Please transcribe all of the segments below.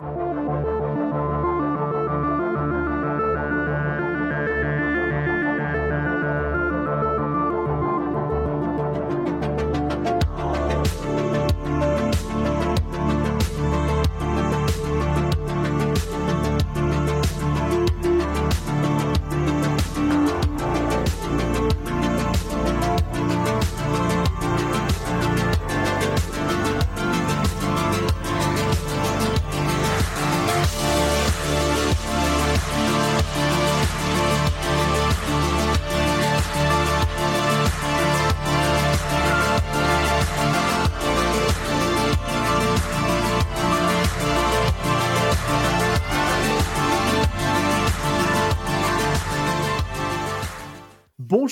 you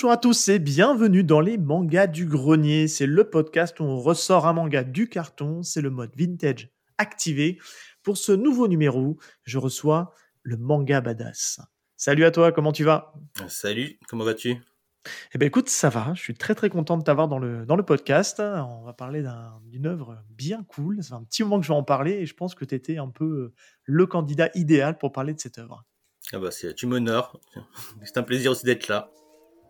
Bonjour à tous et bienvenue dans les mangas du grenier. C'est le podcast où on ressort un manga du carton. C'est le mode vintage activé. Pour ce nouveau numéro, je reçois le manga badass. Salut à toi, comment tu vas? Salut, comment vas-tu? Eh ben écoute, ça va. Je suis très très content de t'avoir dans le, dans le podcast. On va parler d'une œuvre bien cool. Ça fait un petit moment que je vais en parler et je pense que tu étais un peu le candidat idéal pour parler de cette œuvre. Ah bah tu m'honores. C'est un plaisir aussi d'être là.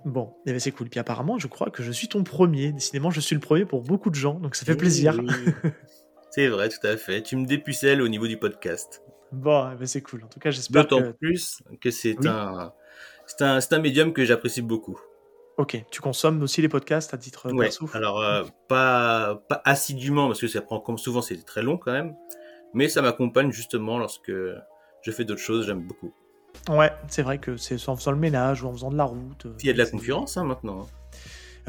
Bon, eh ben, c'est cool. Puis apparemment, je crois que je suis ton premier. Décidément, je suis le premier pour beaucoup de gens, donc ça fait plaisir. c'est vrai, tout à fait. Tu me dépucelles au niveau du podcast. Bon, eh ben, c'est cool. En tout cas, j'espère D'autant plus que c'est un, un, un médium que j'apprécie beaucoup. Ok, tu consommes aussi les podcasts à titre ouais, Alors, euh, pas, pas assidûment, parce que ça prend comme souvent, c'est très long quand même. Mais ça m'accompagne justement lorsque je fais d'autres choses, j'aime beaucoup. Ouais, c'est vrai que c'est en faisant le ménage ou en faisant de la route. Il y a de la concurrence hein, maintenant.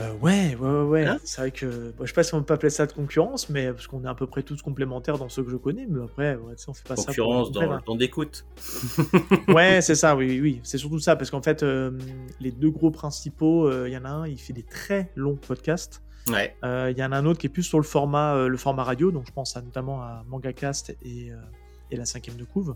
Euh, ouais, ouais, ouais. Hein c'est vrai que je sais pas si on peut appeler ça de concurrence, mais parce qu'on est à peu près tous complémentaires dans ceux que je connais, mais après, ouais, on fait pas ça. Concurrence dans le temps d'écoute. ouais, c'est ça, oui, oui, C'est surtout ça, parce qu'en fait, euh, les deux gros principaux, il euh, y en a un, il fait des très longs podcasts. Ouais. Il y en a un autre qui est plus sur le format, le format radio, donc je pense à, notamment à MangaCast et, et la cinquième de couve.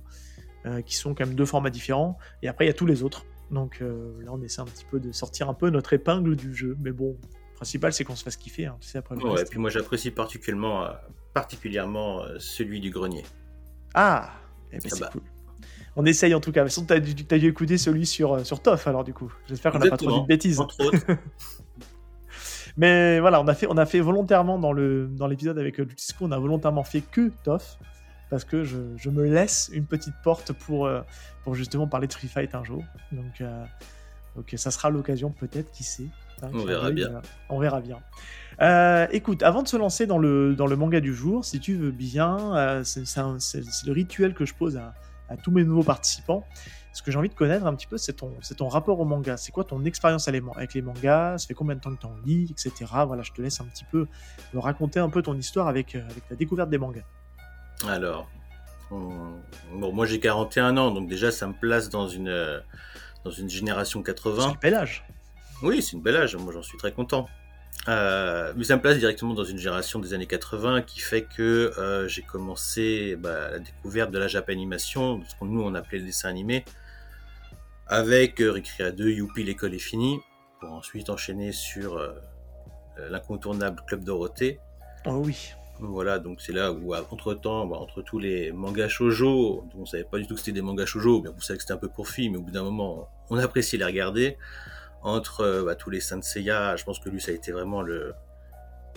Euh, qui sont quand même deux formats différents. Et après, il y a tous les autres. Donc euh, là, on essaie un petit peu de sortir un peu notre épingle du jeu. Mais bon, le principal, c'est qu'on se fasse kiffer. Hein, tu sais, après ouais, et puis moi, j'apprécie particulièrement, euh, particulièrement celui du grenier. Ah, eh ben, ah c'est bah. cool. On essaye en tout cas. Tu as, dû, as dû écouter celui sur, sur TOF alors du coup. J'espère qu'on n'a pas trop dit de bêtises. Entre autres. Mais voilà, on a fait, on a fait volontairement dans l'épisode dans avec le discours, on a volontairement fait que TOF parce que je, je, me laisse une petite porte pour, euh, pour justement parler de Free Fight un jour. Donc, euh, donc ça sera l'occasion peut-être, qui sait. Hein, on, verra bien. Euh, on verra bien. écoute, avant de se lancer dans le, dans le manga du jour, si tu veux bien, c'est le rituel que je pose à, à, tous mes nouveaux participants. Ce que j'ai envie de connaître un petit peu, c'est ton, ton rapport au manga. C'est quoi ton expérience avec les mangas? Ça fait combien de temps que tu en lis, etc. Voilà, je te laisse un petit peu me raconter un peu ton histoire avec, avec ta découverte des mangas. Alors, bon, moi j'ai 41 ans, donc déjà ça me place dans une, dans une génération 80. C'est un bel âge. Oui, c'est une belle âge, moi j'en suis très content. Euh, mais ça me place directement dans une génération des années 80 qui fait que euh, j'ai commencé bah, la découverte de la Japanimation, ce que nous on appelait le dessin animé, avec euh, Recrea 2, Youpi, l'école est finie, pour ensuite enchaîner sur euh, l'incontournable Club Dorothée. Oh oui. Voilà, donc c'est là où, entre temps, bah, entre tous les mangas shojo, dont on savait pas du tout que c'était des mangas shojo, bien vous savez que c'était un peu pour filles, mais au bout d'un moment, on appréciait les regarder. Entre euh, bah, tous les Saint Seiya, je pense que lui, ça a été vraiment le,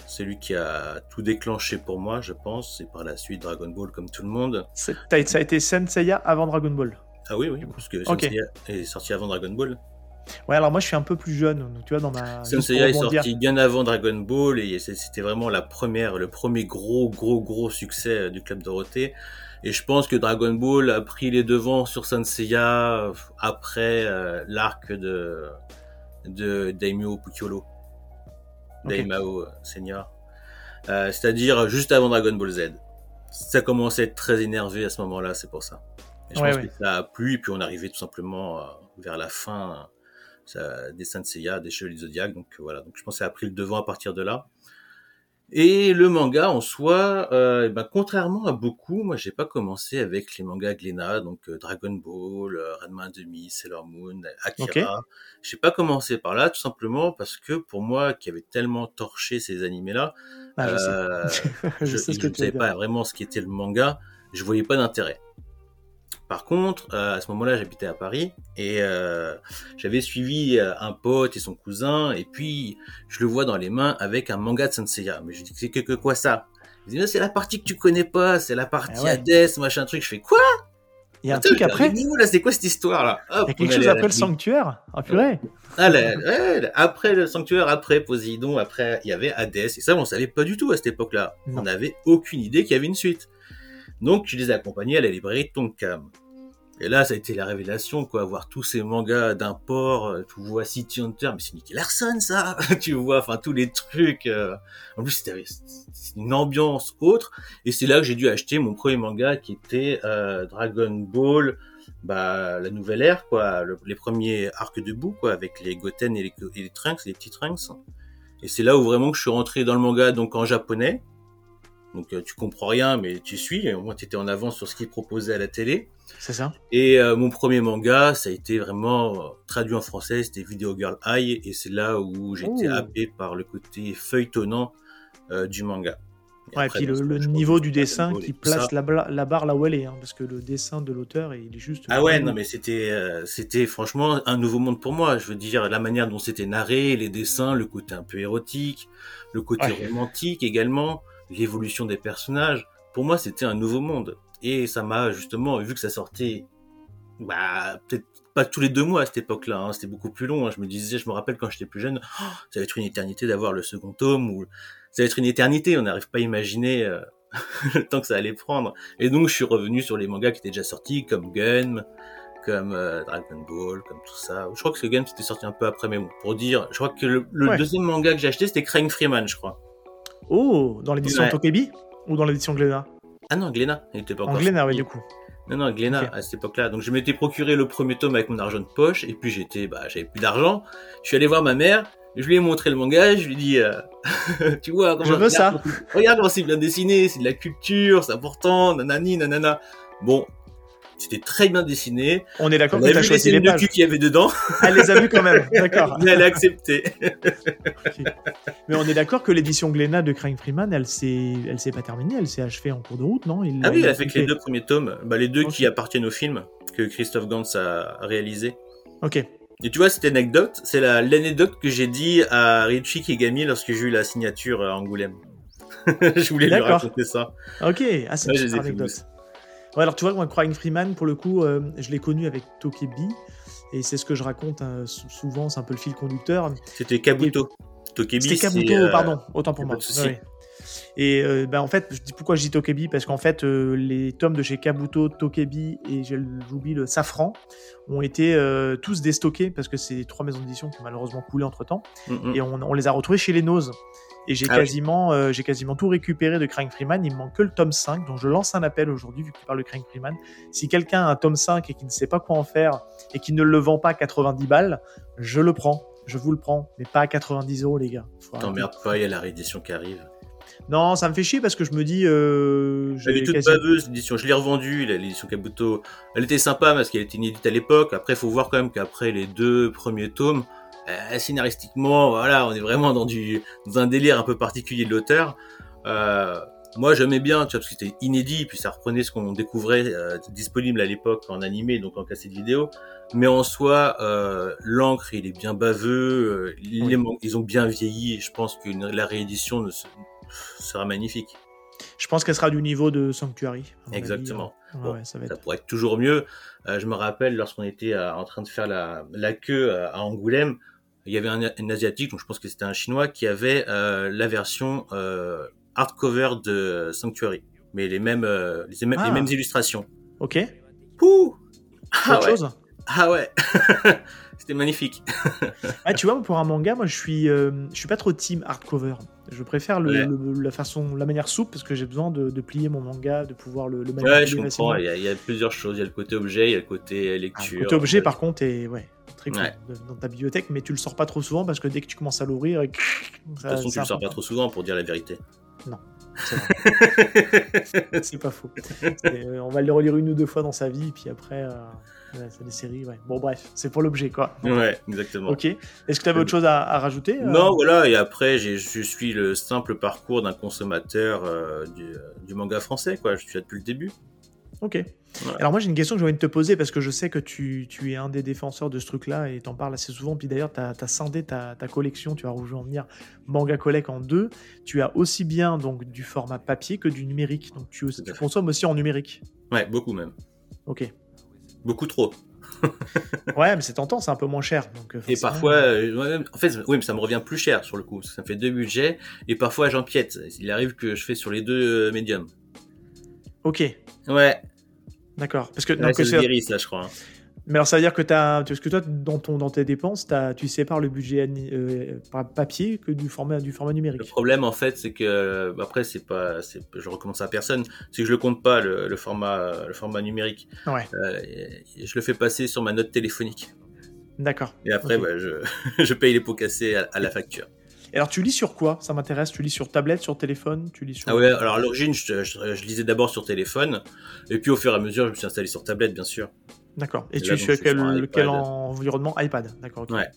celui qui a tout déclenché pour moi, je pense. Et par la suite, Dragon Ball, comme tout le monde. Ça a été Saint Seiya avant Dragon Ball. Ah oui, oui, parce que Saint Seiya est sorti avant Dragon Ball. Ouais, alors moi je suis un peu plus jeune, donc tu vois, dans ma. Senseiya est sorti bien avant Dragon Ball et c'était vraiment la première, le premier gros, gros, gros succès euh, du Club Dorothée. Et je pense que Dragon Ball a pris les devants sur Senseiya euh, après euh, l'arc de, de Daimyo Pukyolo. Daimao Senior. C'est-à-dire juste avant Dragon Ball Z. Ça commençait à être très énervé à ce moment-là, c'est pour ça. Et je pense que ça a plu, et puis on arrivait tout simplement vers la fin des Saint Seiya, des Chevaliers Zodiac. Donc voilà, donc je pense que ça a pris le devant à partir de là. Et le manga en soi, euh, eh ben, contrairement à beaucoup, moi j'ai pas commencé avec les mangas Glénat, donc euh, Dragon Ball, euh, Ranma 1,5, Sailor Moon, Akira. J'ai pas commencé par là, tout simplement parce que pour moi, qui avait tellement torché ces animés-là, ah, je, je, ne savais pas vraiment ce qu'était le manga. je voyais pas d'intérêt. Par contre, euh, à ce moment-là, j'habitais à Paris et euh, j'avais suivi euh, un pote et son cousin et puis je le vois dans les mains avec un manga de Senseiya. Mais je dis c'est que, que quoi ça? Il dit c'est la partie que tu connais pas, c'est la partie Ah ouais. Hades, machin truc. Je fais quoi? Il y a un Attends, truc après. là, c'est quoi cette histoire là Il y a quelque chose après le sanctuaire? Ah purée. ah, ouais, après le sanctuaire, après Poséidon, après il y avait Hadès. Et ça, on savait pas du tout à cette époque-là. Non. On n'avait aucune idée qu'il y avait une suite. Donc, je les ai accompagnés à la librairie de Tonkam. Et là, ça a été la révélation, quoi, voir tous ces mangas d'import, euh, tu vois City Hunter, mais c'est Nicky Larson, ça Tu vois, enfin, tous les trucs. euh, En plus, c'était une ambiance autre. Et c'est là que j'ai dû acheter mon premier manga, qui était euh, Dragon Ball, bah, la nouvelle ère, quoi, le- les premiers arcs de bout, quoi, avec les Goten et les, les Trunks, les petits Trunks. Et c'est là où vraiment que je suis rentré dans le manga, donc en japonais. Donc euh, tu comprends rien, mais tu suis. Au moins tu étais en avance sur ce qu'ils proposaient à la télé. C'est ça. Et euh, mon premier manga, ça a été vraiment euh, traduit en français, c'était Video Girl Eye, et c'est là où Oh. happé par le côté feuilletonnant euh, du manga. Ouais, et après, puis le, niveau du dessin qui ça. place la, barre là où elle est, hein, parce que le dessin de l'auteur, il est juste. Ah ouais, non mais c'était euh, c'était franchement un nouveau monde pour moi. Je veux dire la manière dont c'était narré, les dessins, le côté un peu érotique, le côté Ouais. romantique également, l'évolution des personnages. Pour moi, c'était un nouveau monde et ça m'a justement vu que ça sortait bah peut-être pas tous les deux mois à cette époque-là, hein, c'était beaucoup plus long. hein. Je me disais, je me rappelle quand j'étais plus jeune, Oh, ça va être une éternité d'avoir le second tome ou ça va être une éternité. On n'arrive pas à imaginer euh, le temps que ça allait prendre. Et donc, je suis revenu sur les mangas qui étaient déjà sortis, comme Gun, comme euh, Dragon Ball, comme tout ça. Je crois que ce Gun c'était sorti un peu après, mais bon, pour dire, je crois que le, le Ouais. deuxième manga que j'ai acheté c'était Crying Freeman, je crois. Oh, dans l'édition Ouais. Tokebi ou dans l'édition Glénat? Ah non, Glénat, il était pas En encore. Glénat, ouais, sorti. du coup. Non, non, Glénat, à cette époque-là. Donc, je m'étais procuré le premier tome avec mon argent de poche, et puis j'étais, bah, j'avais plus d'argent. Je suis allé voir ma mère, je lui ai montré le manga, je lui ai dit, euh, tu vois, comment- Je veux ça. regarde, Regarde comment c'est bien dessiné, c'est de la culture, c'est important, nanani, nanana. Bon, c'était très bien dessiné. On est d'accord que a t'as vu les choisi les de pages. cul qu'il y avait dedans, Elle les a vues quand même, d'accord. mais elle a accepté. Mais on est d'accord que l'édition Glénat de Crying Freeman, elle s'est, elle s'est pas terminée, elle s'est achevée en cours de route, non? Il Ah oui, elle a fait que les deux premiers tomes, bah, les deux qui appartiennent au film, que Christophe Gans a réalisé. Ok. Et tu vois, cette anecdote, c'est la- l'anecdote que j'ai dit à Richie Kigami lorsque j'ai eu la signature à Angoulême. je voulais lui raconter ça. Ok, ah, c'est une les anecdote. Ouais, alors tu vois, moi, Crying Freeman, pour le coup, euh, je l'ai connu avec Tokebi, et c'est ce que je raconte sou- souvent, c'est un peu le fil conducteur. C'était Kabuto. Tokebi, C'était Kabuto, euh, pardon, autant pour moi. Ouais. Et euh, ben, en fait, je dis pourquoi je dis Tokebi? Parce qu'en fait, euh, les tomes de chez Kabuto, Tokebi et j'oublie le Safran ont été tous déstockés parce que c'est trois maisons d'édition qui ont malheureusement coulé entre temps. mm. Et on, on les a retrouvés chez les Nose. Et j'ai Ah oui. euh, j'ai quasiment tout récupéré de Crying Freeman. Il me manque que le tome 5. Donc je lance un appel aujourd'hui, vu que tu parles de Crying Freeman. Si quelqu'un a un tome 5 et qui ne sait pas quoi en faire et qui ne le vend pas à 90 balles, je le prends. Je vous le prends. Mais pas à 90 euros, les gars. T'emmerdes pas, il y a la réédition qui arrive. Non, ça me fait chier parce que je me dis. Euh, Elle est toute quasi- baveuse, l'édition. Je l'ai revendue, l'édition Kabuto. Elle était sympa parce qu'elle était inédite à l'époque. Après, faut voir quand même qu'après les deux premiers tomes, euh, scénaristiquement, voilà, on est vraiment dans du, dans un délire un peu particulier de l'auteur. Euh, moi, j'aimais bien, tu vois, parce que c'était inédit, puis ça reprenait ce qu'on découvrait euh, disponible à l'époque en animé, donc en cassette vidéo. Mais en soi, euh, l'encre, il est bien baveux, euh, les ils ont bien vieilli, et je pense que la réédition ne se- sera magnifique. Je pense qu'elle sera du niveau de Sanctuary. Exactement. avis. Ouais, Bon, ouais, ça va Ça être. pourrait être toujours mieux. Euh, je me rappelle lorsqu'on était euh, en train de faire la, la queue euh, à Angoulême, il y avait un, un asiatique, donc je pense que c'était un chinois, qui avait euh, la version euh, hardcover de Sanctuary, mais les mêmes, euh, les, mêmes- Ah. les mêmes illustrations. Ok. Pouh ah Autre ouais. chose ah ouais, c'était magnifique. Ah, tu vois, pour un manga, moi, je suis, euh, je suis pas trop team hardcover. Je préfère le, Ouais. le- la façon, la manière souple parce que j'ai besoin de, de plier mon manga, de pouvoir le, le Ouais, manipuler je comprends. Il y, a, il y a plusieurs choses. Il y a le côté objet, il y a le côté Ah, lecture. le côté objet, par contre, est ouais, très cool Ouais. dans ta bibliothèque, mais tu le sors pas trop souvent parce que dès que tu commences à l'ouvrir, De toute façon, tu le sors pas trop souvent pour dire la vérité. Vrai. C'est pas faux. Euh, on va le relire une ou deux fois dans sa vie, puis après, euh, ouais, c'est des séries. Ouais. Bon, bref, c'est pour l'objet, quoi. ouais, exactement. Ok. Est-ce que tu avais autre chose à, à rajouter euh Non, voilà, et après, je suis le simple parcours d'un consommateur euh, du, du manga français, quoi. Je suis là depuis le début. Ok. Alors moi j'ai une question que j'ai envie de te poser parce que je sais que tu, tu es un des défenseurs de ce truc-là et t'en parles assez souvent. Puis d'ailleurs, tu as, scindé ta, ta, collection, tu vas rejoindre Manga Collect en deux. Tu as aussi bien donc du format papier que du numérique. Donc tu, tu consommes aussi en numérique. Ouais, beaucoup même. Ok. Beaucoup trop. ouais, mais c'est tentant, c'est un peu moins cher. Donc, euh, et parfois, euh, en fait, oui, mais ça me revient plus cher sur le coup. Ça me fait deux budgets et parfois j'empiète. Il arrive que je fais sur les deux euh, médiums. Ok. Ouais. D'accord. Parce que c'est guéri, ça, je crois. Hein. Mais alors ça veut dire que, as, que toi, dans, ton, dans tes dépenses, as, tu sépares le budget euh, papier que du format, du format numérique. Le problème, en fait, c'est que, bah, après, c'est pas, je recommence à personne, c'est que je le compte pas, le, format, le format numérique. Ouais. Euh, je le fais passer sur ma note téléphonique. D'accord. Et après, bah, je, je, paye les pots cassés à, la facture. Et alors, tu lis sur quoi? Ça m'intéresse. Tu lis sur tablette, sur téléphone? Tu lis sur... Ah ouais, alors à l'origine, je, je, lisais d'abord sur téléphone, et puis au fur et à mesure, je me suis installé sur tablette, bien sûr. D'accord. Et, tu es sur quel, quel environnement? iPad D'accord. Ouais.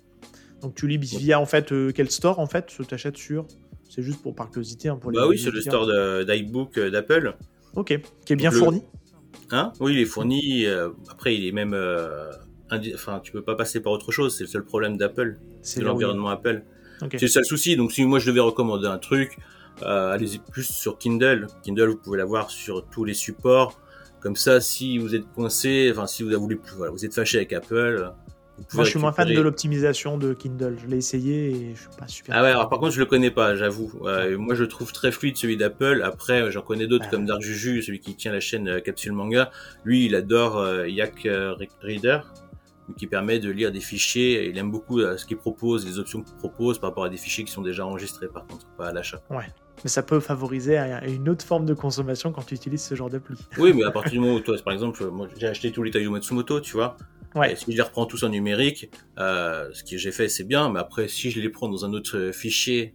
Donc tu lis via en fait euh, quel store en fait? Tu t'achètes sur C'est juste pour par curiosité hein, pour Bah oui, c'est le store d'iBook euh, d'Apple. Ok. Qui est bien fourni. Hein? Oui, il est fourni. Euh, après, il est même. Enfin, tu peux pas passer par autre chose. C'est le seul problème d'Apple. C'est l'environnement Apple. C'est le seul souci. Donc si moi je devais recommander un truc, allez-y plus sur Kindle. Kindle, vous pouvez l'avoir sur tous les supports. Comme ça, si vous êtes coincé, enfin si vous avez voulu, voilà, vous êtes fâché avec Apple. Vous Moi, je suis moins fan de l'optimisation de Kindle. Je l'ai essayé et je suis pas super. Ah ouais, alors par contre, je le connais pas, j'avoue. moi, je trouve très fluide celui d'Apple. Après, j'en connais d'autres comme Dark Juju, celui qui tient la chaîne euh, Capsule Manga. Lui, il adore euh, Yak euh, Reader qui permet de lire des fichiers. Il aime beaucoup ce qu'il propose, les options qu'il propose par rapport à des fichiers qui sont déjà enregistrés, par contre, pas à l'achat. Ouais mais ça peut favoriser une autre forme de consommation quand tu utilises ce genre d'appli. Oui, mais à partir du moment où toi, par exemple, moi j'ai acheté tous les Taiyo Matsumoto, tu vois. Ouais. si je les reprends tous en numérique, euh, ce que j'ai fait c'est bien, mais après si je les prends dans un autre fichier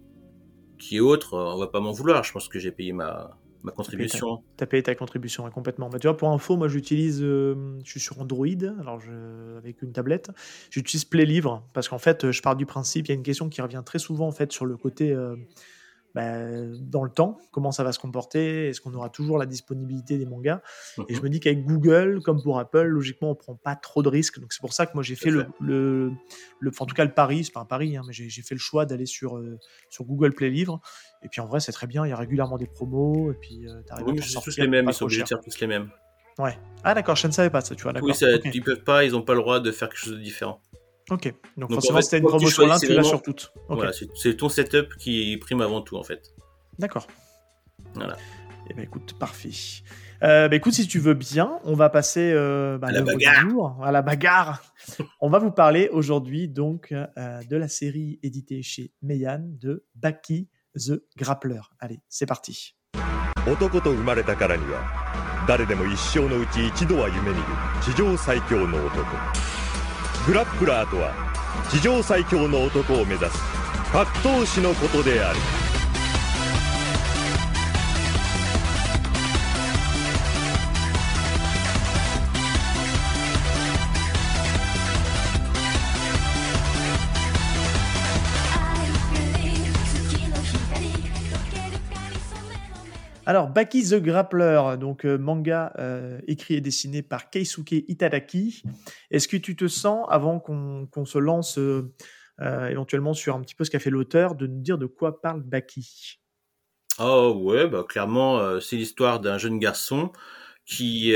qui est autre, on va pas m'en vouloir. Je pense que j'ai payé ma, ma contribution. Tu as payé ta contribution complètement. Bah, tu vois, pour info, moi j'utilise, euh, je suis sur Android, alors je, avec une tablette, j'utilise Play Livre parce qu'en fait, je pars du principe, il y a une question qui revient très souvent en fait sur le côté euh, bah, dans le temps, comment ça va se comporter, est-ce qu'on aura toujours la disponibilité des mangas? Et je mhm. me dis qu'avec Google, comme pour Apple, logiquement, on prend pas trop de risques. Donc c'est pour ça que moi j'ai fait le, le, en tout cas le pari, c'est pas un pari, hein, mais j'ai fait le choix d'aller sur, euh, sur Google Play Livre. Et puis en vrai, c'est très bien, il y a régulièrement des promos. Et puis euh, oui, c'est tous les mêmes, ils sont obligés de faire tous les mêmes. Ouais. Ah d'accord, je ne savais pas ça, tu vois. Oui, ça, ils peuvent pas, ils ont pas le droit de faire quelque chose de différent. Ok, donc, forcément, c'était une promotion là, tu l'as sur toutes. Voilà, c'est ton setup qui prime avant tout en fait. D'accord. Voilà. Eh ben écoute, parfait. Euh, bah, écoute, si tu veux bien, on va passer euh, bah, à, la bagarre. à la bagarre. on va vous parler aujourd'hui donc euh, de la série éditée chez Meian de Baki the Grappler. Allez, c'est parti. 男と生まれたからには誰でも一生のうち一度は夢見る地上最強の男 グラップラーとは地上最強の男を目指す格闘士のことである。Alors, Baki the Grappler, donc euh, manga euh, écrit et dessiné par Keisuke Itadaki. Est-ce que tu te sens, avant qu'on se lance euh, éventuellement sur un petit peu ce qu'a fait l'auteur, de nous dire de quoi parle Baki? Oh ouais, bah, clairement, c'est l'histoire d'un jeune garçon qui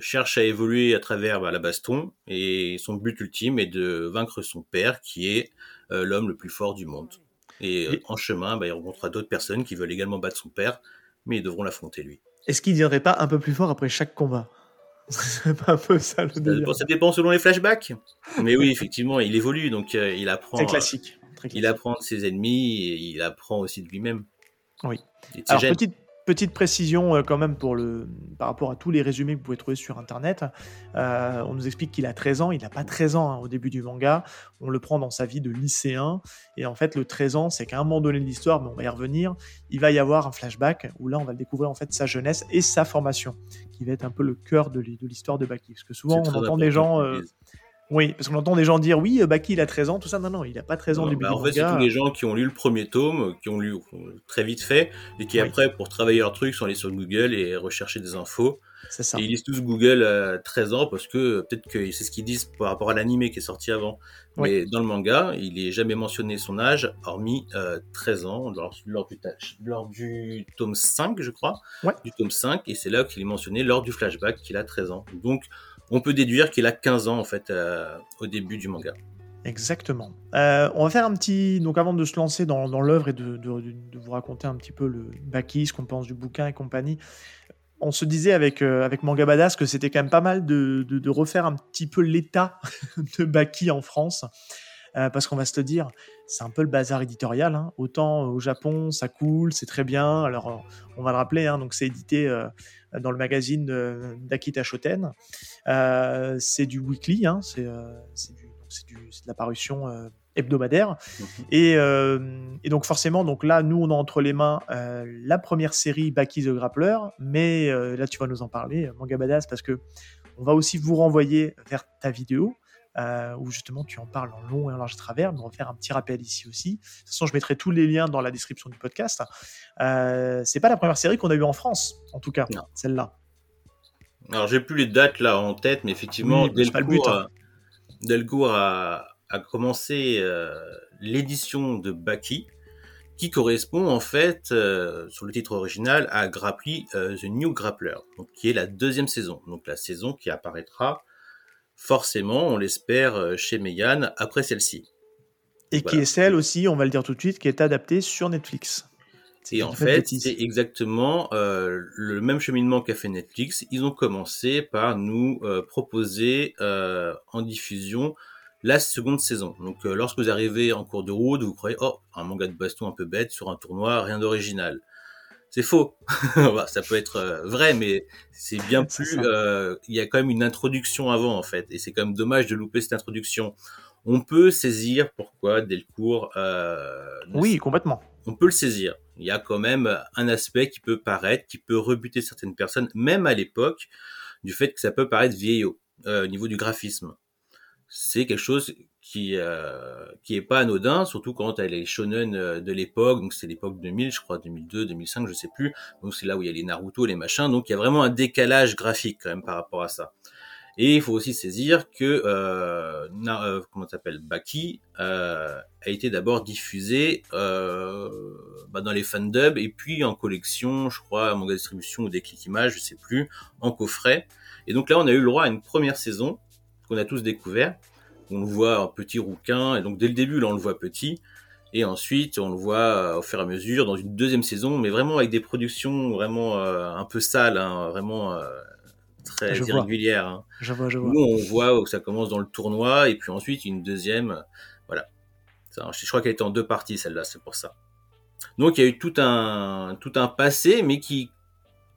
cherche à évoluer à travers bah, la baston et son but ultime est de vaincre son père qui est l'homme le plus fort du monde. Et, en chemin, bah, il rencontrera d'autres personnes qui veulent également battre son père, mais ils devront l'affronter lui. Est-ce qu'il ne viendrait pas un peu plus fort après chaque combat? C'est pas un peu ça le délire. Ça dépend selon les flashbacks. Mais oui, effectivement, il évolue, donc euh, il apprend. C'est classique. Il apprend de ses ennemis et il apprend aussi de lui-même. Oui. Alors, petite, Petite précision euh, quand même pour le, par rapport à tous les résumés que vous pouvez trouver sur Internet. Euh, on nous explique qu'il a 13 ans. Il n'a pas 13 ans hein, au début du manga. On le prend dans sa vie de lycéen. Et en fait, le 13 ans, c'est qu'à un moment donné de l'histoire, mais on va y revenir, il va y avoir un flashback où là, on va découvrir en fait sa jeunesse et sa formation, qui va être un peu le cœur de l'histoire de Baki. Parce que souvent, on entend des gens... Euh, Oui, parce qu'on entend des gens dire oui, euh, Baki il a 13 ans, tout ça. Non, non, il a pas 13 ans du bah, En fait, c'est tous les gens qui ont lu le premier tome, qui ont lu très vite fait, et qui après, pour travailler leur truc, sont allés sur Google et rechercher des infos. C'est ça. Et ils lisent tous Google à 13 ans parce que peut-être que c'est ce qu'ils disent par rapport à l'animé qui est sorti avant. Mais dans le manga, il est jamais mentionné son âge, hormis 13 ans, lors, lors, du, lors du tome 5, je crois. Du tome 5, et c'est là qu'il est mentionné lors du flashback qu'il a 13 ans. Donc, on peut déduire qu'il a 15 ans en fait euh, au début du manga. Exactement. Euh, on va faire un petit. Donc, avant de se lancer dans, l'œuvre et de, vous raconter un petit peu le Baki, ce qu'on pense du bouquin et compagnie, on se disait avec, euh, avec Manga Badass que c'était quand même pas mal de, refaire un petit peu l'état de Baki en France. parce qu'on va se le dire, c'est un peu le bazar éditorial. Hein. Autant au Japon, ça coule, c'est très bien. Alors, on va le rappeler, hein, donc c'est édité dans le magazine d'Akita Shoten. Euh, c'est du weekly, hein, c'est euh, de la parution euh, hebdomadaire. Mhm. Et, donc forcément, donc là, nous, on a entre les mains la première série Baki the Grappler, mais là, tu vas nous en parler, Manga Badass, parce que on va aussi vous renvoyer vers ta vidéo. Où justement tu en parles en long et en large travers, mais on va faire un petit rappel ici aussi. De toute façon, je mettrai tous les liens dans la description du podcast. Euh, c'est pas la première série qu'on a eue en France, en tout cas, celle-là. Alors, j'ai plus les dates là en tête, mais effectivement, Delcourt, hein. Delcourt a, a, commencé euh, l'édition de Baki, qui correspond en fait, euh, sur le titre original, à Grapply euh, The New Grappler, donc, qui est la deuxième saison. Donc, la saison qui apparaîtra forcément, on l'espère, chez Meian après celle-ci. Et qui est celle aussi, on va le dire tout de suite, qui est adaptée sur Netflix. Et en fait, c'est exactement euh, le même cheminement qu'a fait Netflix. Ils ont commencé par nous euh, proposer euh, en diffusion la seconde saison. Donc, euh, lorsque vous arrivez en cours de route, vous croyez, oh, un manga de baston un peu bête sur un tournoi, rien d'original. C'est faux. Bah, ça peut être euh, vrai, mais c'est bien plus. Il y a quand même une introduction avant, en fait, et c'est quand même dommage de louper cette introduction. On peut saisir pourquoi Delcourt. oui, complètement. On peut le saisir il y a quand même un aspect qui peut paraître, qui peut rebuter certaines personnes, même à l'époque, du fait que ça peut paraître vieillot euh, au niveau du graphisme. C'est quelque chose qui euh, qui est pas anodin, surtout quand elle est shonen euh, de l'époque, donc c'est l'époque 2000, je crois 2002, 2005, je sais plus. Donc c'est là où il y a les Naruto, les machins, donc il y a vraiment un décalage graphique quand même par rapport à ça. Et il faut aussi saisir que euh, euh comment s'appelle Baki euh, a été d'abord diffusé euh, bah dans les fandubs et puis en collection, je crois, manga distribution ou des clics images, je sais plus, en coffret. Et donc là, on a eu le droit à une première saison qu'on a tous découvert. On le voit en petit rouquin, et donc dès le début, là, on le voit petit. Et ensuite, on le voit euh, au fur et à mesure dans une deuxième saison, mais vraiment avec des productions vraiment euh, un peu sales, hein, vraiment très irrégulière. Hein. Je vois, je vois. Nous, on voit que ça commence dans le tournoi et puis ensuite une deuxième. Voilà. je crois qu'elle était en deux parties celle-là, c'est pour ça. Donc il y a eu tout un tout un passé, mais qui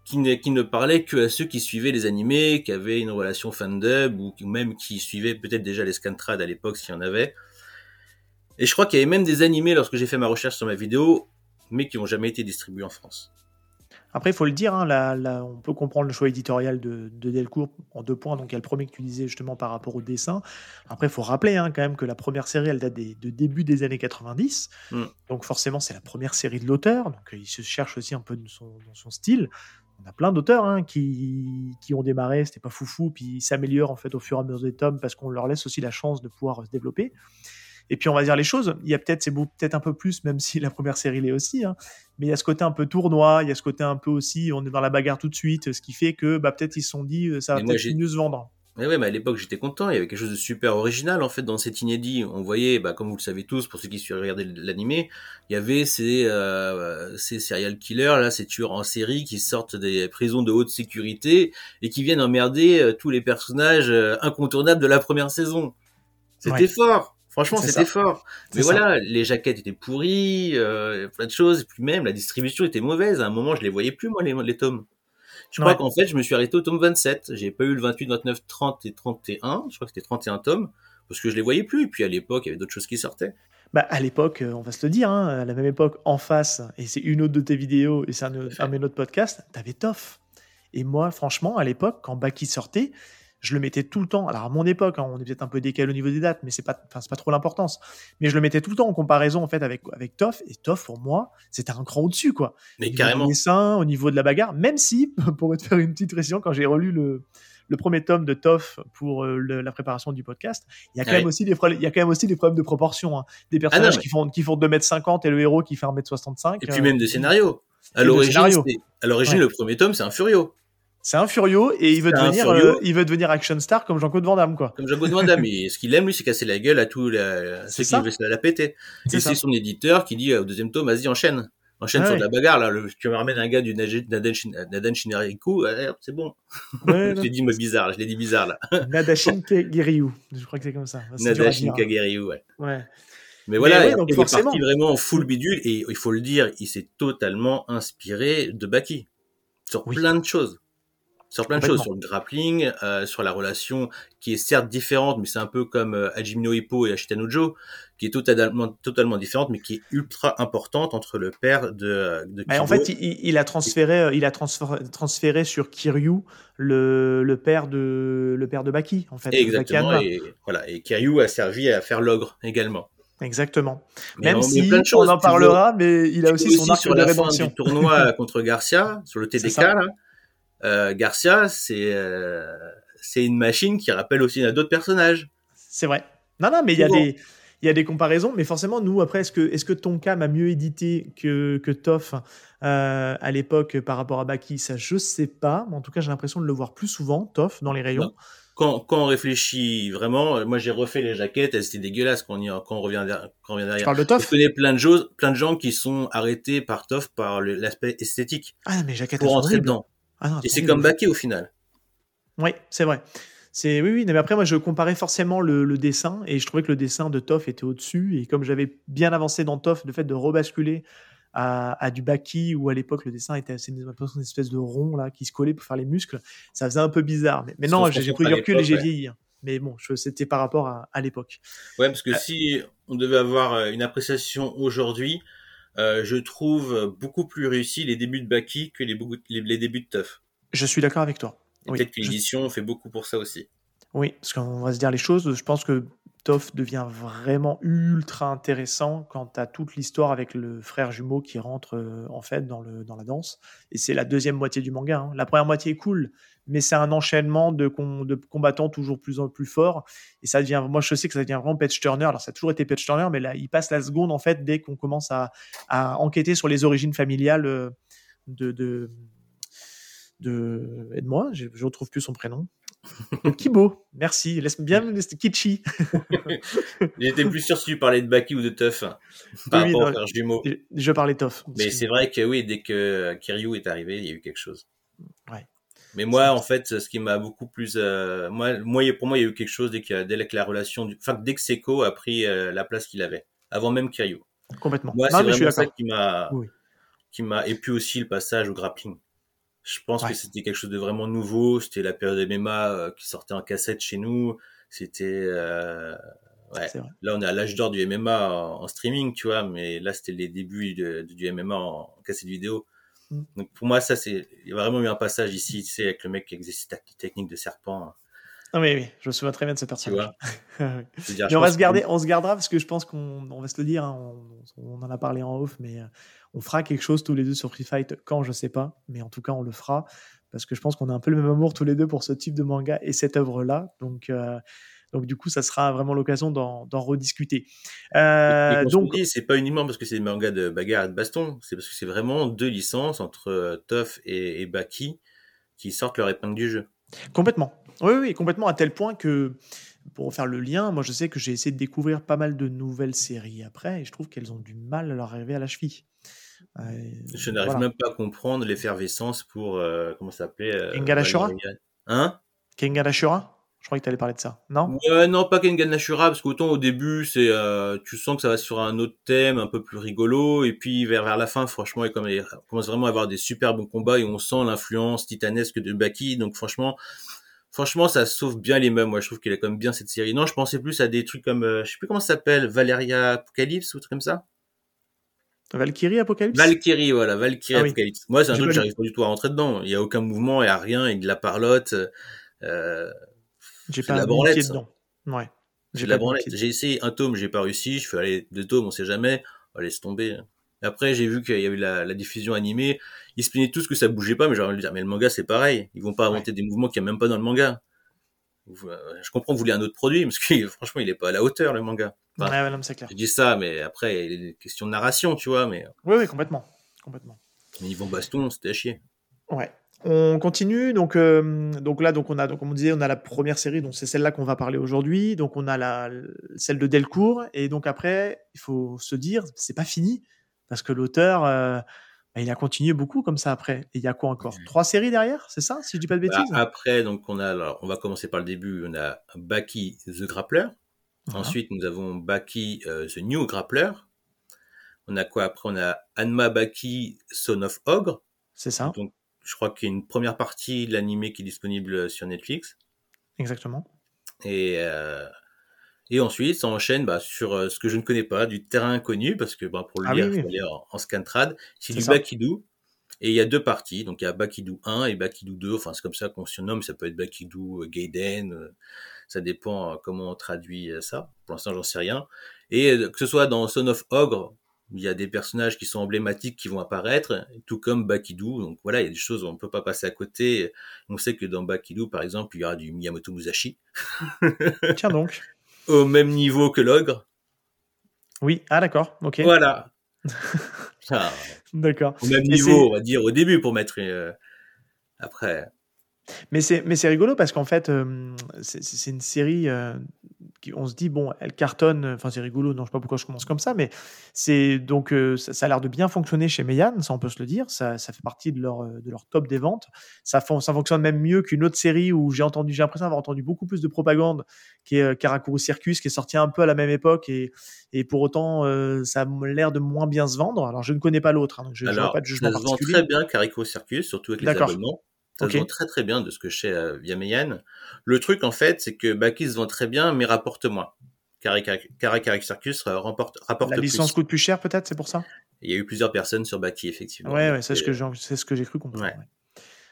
qui ne, qui ne parlait que à ceux qui suivaient les animés, qui avaient une relation fandub ou même qui suivaient peut-être déjà les scantrad à l'époque s'il y en avait. Et je crois qu'il y avait même des animés lorsque j'ai fait ma recherche sur ma vidéo, mais qui n'ont jamais été distribués en France. Après, il faut le dire, hein, on peut comprendre le choix éditorial de, Delcourt en deux points. Donc, il y a le premier que tu disais justement par rapport au dessin. Après, il faut rappeler hein, quand même que la première série, elle date de début des années 90. Mm. Donc, forcément, c'est la première série de l'auteur. Donc, il se cherche aussi un peu dans son, style. On a plein d'auteurs hein, qui, qui, ont démarré, c'était pas foufou, puis ils s'améliorent en fait au fur et à mesure des tomes parce qu'on leur laisse aussi la chance de pouvoir se développer. Et puis on va dire les choses, il y a peut-être, c'est peut-être un peu plus, même si la première série l'est aussi, hein, mais il y a ce côté un peu tournoi, il y a ce côté un peu aussi, on est dans la bagarre tout de suite, ce qui fait que bah, peut-être ils se sont dit, euh, ça va peut-être mieux se vendre. Mais ouais, mais à l'époque j'étais content, il y avait quelque chose de super original en fait dans cet inédit. On voyait, bah, comme vous le savez tous, pour ceux qui suivent regarder l'animé, il y avait ces, euh, ces serial killers, là, ces tueurs en série qui sortent des prisons de haute sécurité et qui viennent emmerder euh, tous les personnages euh, incontournables de la première saison. C'était fort. Franchement, c'était fort. Mais voilà, les jaquettes étaient pourries, euh, plein de choses. Et puis même, la distribution était mauvaise. À un moment, je les voyais plus, moi, les, les tomes. Je crois qu'en fait, je me suis arrêté au tome 27. J'ai pas eu le 28, 29, 30 et 31. Je crois que c'était 31 tomes. Parce que je les voyais plus. Et puis à l'époque, il y avait d'autres choses qui sortaient. Bah, à l'époque, euh, on va se le dire, hein, à la même époque, en face, et c'est une autre de tes vidéos, et c'est un, un de mes autres podcasts, t'avais Toff. Et moi, franchement, à l'époque, quand Baki sortait, je le mettais tout le temps. Alors à mon époque, hein, on est peut-être un peu décalé au niveau des dates, mais c'est pas, enfin c'est pas trop l'importance. Mais je le mettais tout le temps en comparaison en fait avec avec Toff. Et Toff pour moi, c'était un cran au-dessus quoi. Mais au carrément. du dessin, au niveau de la bagarre, même si pour te faire une petite précision, quand j'ai relu le le premier tome de Toff pour euh, le- la préparation du podcast, il y a quand même aussi des problèmes, il y a quand même aussi des problèmes de proportion. hein. Des personnages mais- qui font qui font 2m50 et le héros qui fait 1m65. Et puis euh, même des scénarios. À l'origine, à l'origine, Ouais. le premier tome, c'est un Furio. C'est un Furio et il veut devenir, euh, il veut devenir action star comme Jean-Claude Van Damme quoi. Comme Jean-Claude Van Damme. Et ce qu'il aime, lui, c'est casser la gueule à tous ceux qui veulent se la péter. Et c'est son éditeur qui dit euh, au deuxième tome, vas-y, enchaîne. Enchaîne Ouais. sur de la bagarre, là. Le, tu me ramènes un gars du Naden Naden Shin- Naden Shinariku, ouais, hop, c'est bon. Ouais, je l'ai dit, moi, bizarre, je l'ai dit bizarre, là. Nadashin. Je crois que c'est comme ça. À Nadashin hein. Kagiryu, ouais. Ouais. Mais voilà, ouais, donc il est parti vraiment en full bidule, et il faut le dire, il s'est totalement inspiré de Baki. Sur Oui. plein de choses. Sur plein de choses, sur le grappling, euh, sur la relation qui est certes différente, mais c'est un peu comme euh, Hajime no Ippo et Ashitanojo, qui est totalement, totalement différente, mais qui est ultra importante entre le père de, de Bah, en fait, il, il a transféré, euh, il a transféré, sur Kiryu le, le père de le père de Baki en fait. De exactement, et voilà, et Kiryu a servi à faire l'ogre également. Exactement. Mais Même on- si plein de choses, on en parlera, mais il a aussi vois son arc sur de la fin rédemption. du tournoi contre Garcia, sur le TDK, là. Euh, Garcia, c'est euh, c'est une machine qui rappelle aussi à d'autres personnages. C'est vrai. Non, non, mais il y a des il y a des comparaisons, mais forcément, nous, après, est-ce que, est-ce que Tonkam a mieux édité que, que Toff euh, à l'époque par rapport à Baki? Ça, je sais pas. Mais en tout cas, j'ai l'impression de le voir plus souvent, Toff, dans les rayons. Non. Quand, quand on réfléchit vraiment, moi j'ai refait les jaquettes, elles étaient dégueulasses quand on, y, quand on revient derrière. Quand on revient Tu derrière. parles de Je connais plein de choses, plein de gens qui sont arrêtés par Toff par l'aspect esthétique Ah, mais Jaquette pour rentrer dedans. Ah, non, Et c'est comme Baki au final. Oui, c'est vrai. C'est oui, oui. Mais après, moi, je comparais forcément le, le dessin et je trouvais que le dessin de Toff était au-dessus. Et comme j'avais bien avancé dans Toff, le fait de rebasculer à, à du Baki où à l'époque le dessin était assez une, une espèce de rond là qui se collait pour faire les muscles, ça faisait un peu bizarre. Mais, non, j'ai pris du recul et j'ai ouais. vieilli. Mais bon, c'était par rapport à, à l'époque. Ouais, parce que si on devait avoir euh, une appréciation aujourd'hui, euh, je trouve beaucoup plus réussi les débuts de Baki que les, beaucoup- les, les débuts de Tough. Je suis d'accord avec toi. Oui, peut-être que je- l'édition fait beaucoup pour ça aussi. Oui, parce qu'on va se dire les choses. Je pense que Toff devient vraiment ultra intéressant quand tu as toute l'histoire avec le frère jumeau qui rentre euh, en fait dans, le, dans la danse. Et c'est la deuxième moitié du manga. hein. La première moitié est cool, mais c'est un enchaînement de, com- de combattants toujours plus en plus forts. Et ça devient, moi je sais que ça devient vraiment Patch Turner. Alors ça a toujours été Patch Turner, mais là il passe la seconde en fait dès qu'on commence à, à enquêter sur les origines familiales euh, de. de de aide-moi, je je retrouve plus son prénom. Kibo, merci. Laisse bien Kichi. J'étais plus sûr si tu parlais de Baki ou de Tough hein, par Oui, rapport non, au frère jumeau. Je, je parlais Toff. Mais c'est vrai que oui, dès que Kiryu est arrivé, il y a eu quelque chose. Mais moi, en fait, ce qui m'a beaucoup plus, euh, moi, moi, pour moi, il y a eu quelque chose dès que, dès que la relation, du, enfin, dès que Seko a pris euh, la place qu'il avait, avant même Kiryu. complètement. Moi, c'est vraiment ça qui m'a, Oui. qui m'a, et puis aussi le passage au grappling. Je pense Ouais. que c'était quelque chose de vraiment nouveau. C'était la période MMA euh, qui sortait en cassette chez nous. C'était, euh, ouais. Là, on est à l'âge d'or du MMA en, en streaming, tu vois, mais là, c'était les débuts de- du MMA en, en cassette vidéo. Donc, pour moi, ça, c'est, il y a vraiment eu un passage ici, tu sais, avec le mec qui exerce ta technique de serpent. Non, mais oui, je me souviens très bien de ce personnage. Oui. Dire, je on va se garder, on se gardera parce que je pense qu'on on va se le dire, hein, on, on en a parlé en off, mais euh, on fera quelque chose tous les deux sur Free Fight quand je sais pas, mais en tout cas on le fera parce que je pense qu'on a un peu le même amour tous les deux pour ce type de manga et cette œuvre là, donc euh, donc du coup ça sera vraiment l'occasion d'en rediscuter. Et Euh, je donc c'est pas uniquement parce que c'est des mangas de bagarre et de baston, c'est parce que c'est vraiment deux licences entre euh, Tough et, et Baki qui sortent leur épingle du jeu. Complètement. Oui, oui, complètement, à tel point que, pour faire le lien, moi je sais que j'ai essayé de découvrir pas mal de nouvelles séries après, et je trouve qu'elles ont du mal à leur arriver à la cheville. Euh, Je n'arrive voilà. même pas à comprendre l'effervescence pour, euh, comment ça s'appelait euh, Kengan Ashura. Hein? Kengan Ashura Je crois que tu allais parler de ça. Non? Ouais, non, pas Kengan Ashura, parce qu'autant au début, c'est, euh, tu sens que ça va sur un autre thème, un peu plus rigolo, et puis vers, vers la fin, franchement, il comme- il commence vraiment à avoir des super bons combats, et on sent l'influence titanesque de Baki, donc franchement, franchement, ça sauve bien les mêmes, moi, je trouve qu'il a quand même bien cette série. Non, je pensais plus à des trucs comme, euh, je sais plus comment ça s'appelle, Valeria Apocalypse, ou truc comme ça? Valkyrie Apocalypse? Valkyrie, voilà, Valkyrie Ah oui. Apocalypse. Moi, c'est un truc que j'arrive pas du tout à rentrer dedans. Il y a aucun mouvement, il y a rien, il y a de la parlotte. Euh, J'ai pas de la branlette, pied ça. dedans. Ouais. J'ai de la branlette. J'ai essayé un tome, j'ai pas réussi. Je fais aller deux tomes, on sait jamais. Oh, laisse tomber. Après, j'ai vu qu'il y avait la, la diffusion animée. Ils se plaignaient tous que ça bougeait pas, mais j'ai envie de dire, mais le manga, c'est pareil. Ils vont pas inventer des mouvements qu'il n'y a même pas dans le manga. Euh, Je comprends vous voulez un autre produit, parce que franchement, il est pas à la hauteur, le manga. Enfin, Ouais, ouais, non, mais clair. Je dis ça, mais après, il y a des questions de narration, tu vois, mais Oui, oui, complètement. Complètement. niveau baston, c'était à chier. Ouais. On continue donc euh, donc là donc on a donc comme on disait on a la première série donc c'est celle-là qu'on va parler aujourd'hui donc on a la celle de Delcourt et donc après il faut se dire c'est pas fini parce que l'auteur euh, bah, il a continué beaucoup comme ça après et il y a quoi encore? Trois séries derrière c'est ça si je dis pas de Bah, bêtises? après, donc, on a, alors, on va commencer par le début. On a Baki the Grappler. Voilà. Ensuite, nous avons Baki euh, the New Grappler. On a quoi après? On a Anma Baki Son of Ogre. c'est ça Donc, je crois qu'il y a une première partie de l'animé qui est disponible sur Netflix. exactement Et, euh, et ensuite, ça enchaîne bah, sur euh, ce que je ne connais pas, du terrain inconnu, parce que bah, pour le Ah lire, oui, il oui. faut en, en scantrad. C'est du ça. Bakidou. Et il y a deux parties. Donc, il y a Bakidou 1 et Bakidou 2. Enfin, c'est comme ça qu'on surnomme. Ça peut être Bakidou euh, Gaiden. euh, Ça dépend euh, comment on traduit euh, ça. Pour l'instant, j'en sais rien. Et euh, que ce soit dans Son of Ogre, il y a des personnages qui sont emblématiques qui vont apparaître, tout comme Bakidou. Donc voilà, il y a des choses où on peut pas passer à côté. On sait que dans Bakidou, par exemple, il y aura du Miyamoto Musashi tiens donc au même niveau que l'ogre. oui ah d'accord ok Voilà. Ah, d'accord au même Et niveau, on va dire, au début pour mettre. euh, Après. Mais c'est, mais c'est rigolo parce qu'en fait, euh, c'est, c'est- une série euh, qui, on se dit, bon, elle cartonne, enfin c'est rigolo, non, je sais pas pourquoi je commence comme ça, mais c'est donc, euh, ça, ça a l'air de bien fonctionner chez Meian, ça on peut se le dire, ça, ça fait partie de leur, de leur top des ventes. Ça, fon- ça fonctionne même mieux qu'une autre série où j'ai entendu, j'ai l'impression d'avoir entendu beaucoup plus de propagande, qui est euh, Karakuru Circus, qui est sorti un peu à la même époque et, et pour autant, ça a l'air de moins bien se vendre. Alors je ne connais pas l'autre, hein, donc je n'aurai pas de jugement ça se vend particulier. très bien, Carico Circus, surtout avec les D'accord. abonnements. Ça Ok. se vend très très bien de ce que je sais euh, via Meian. Le truc, en fait, c'est que Baki se vend très bien, mais rapporte moins. Carico Circus euh, remporte, rapporte La licence plus. coûte plus cher peut-être, c'est pour ça? Il y a eu plusieurs personnes sur Baki, effectivement. Ouais, ouais, c'est ce euh, que j'ai, c'est ce que j'ai cru comprendre. Ouais. ouais.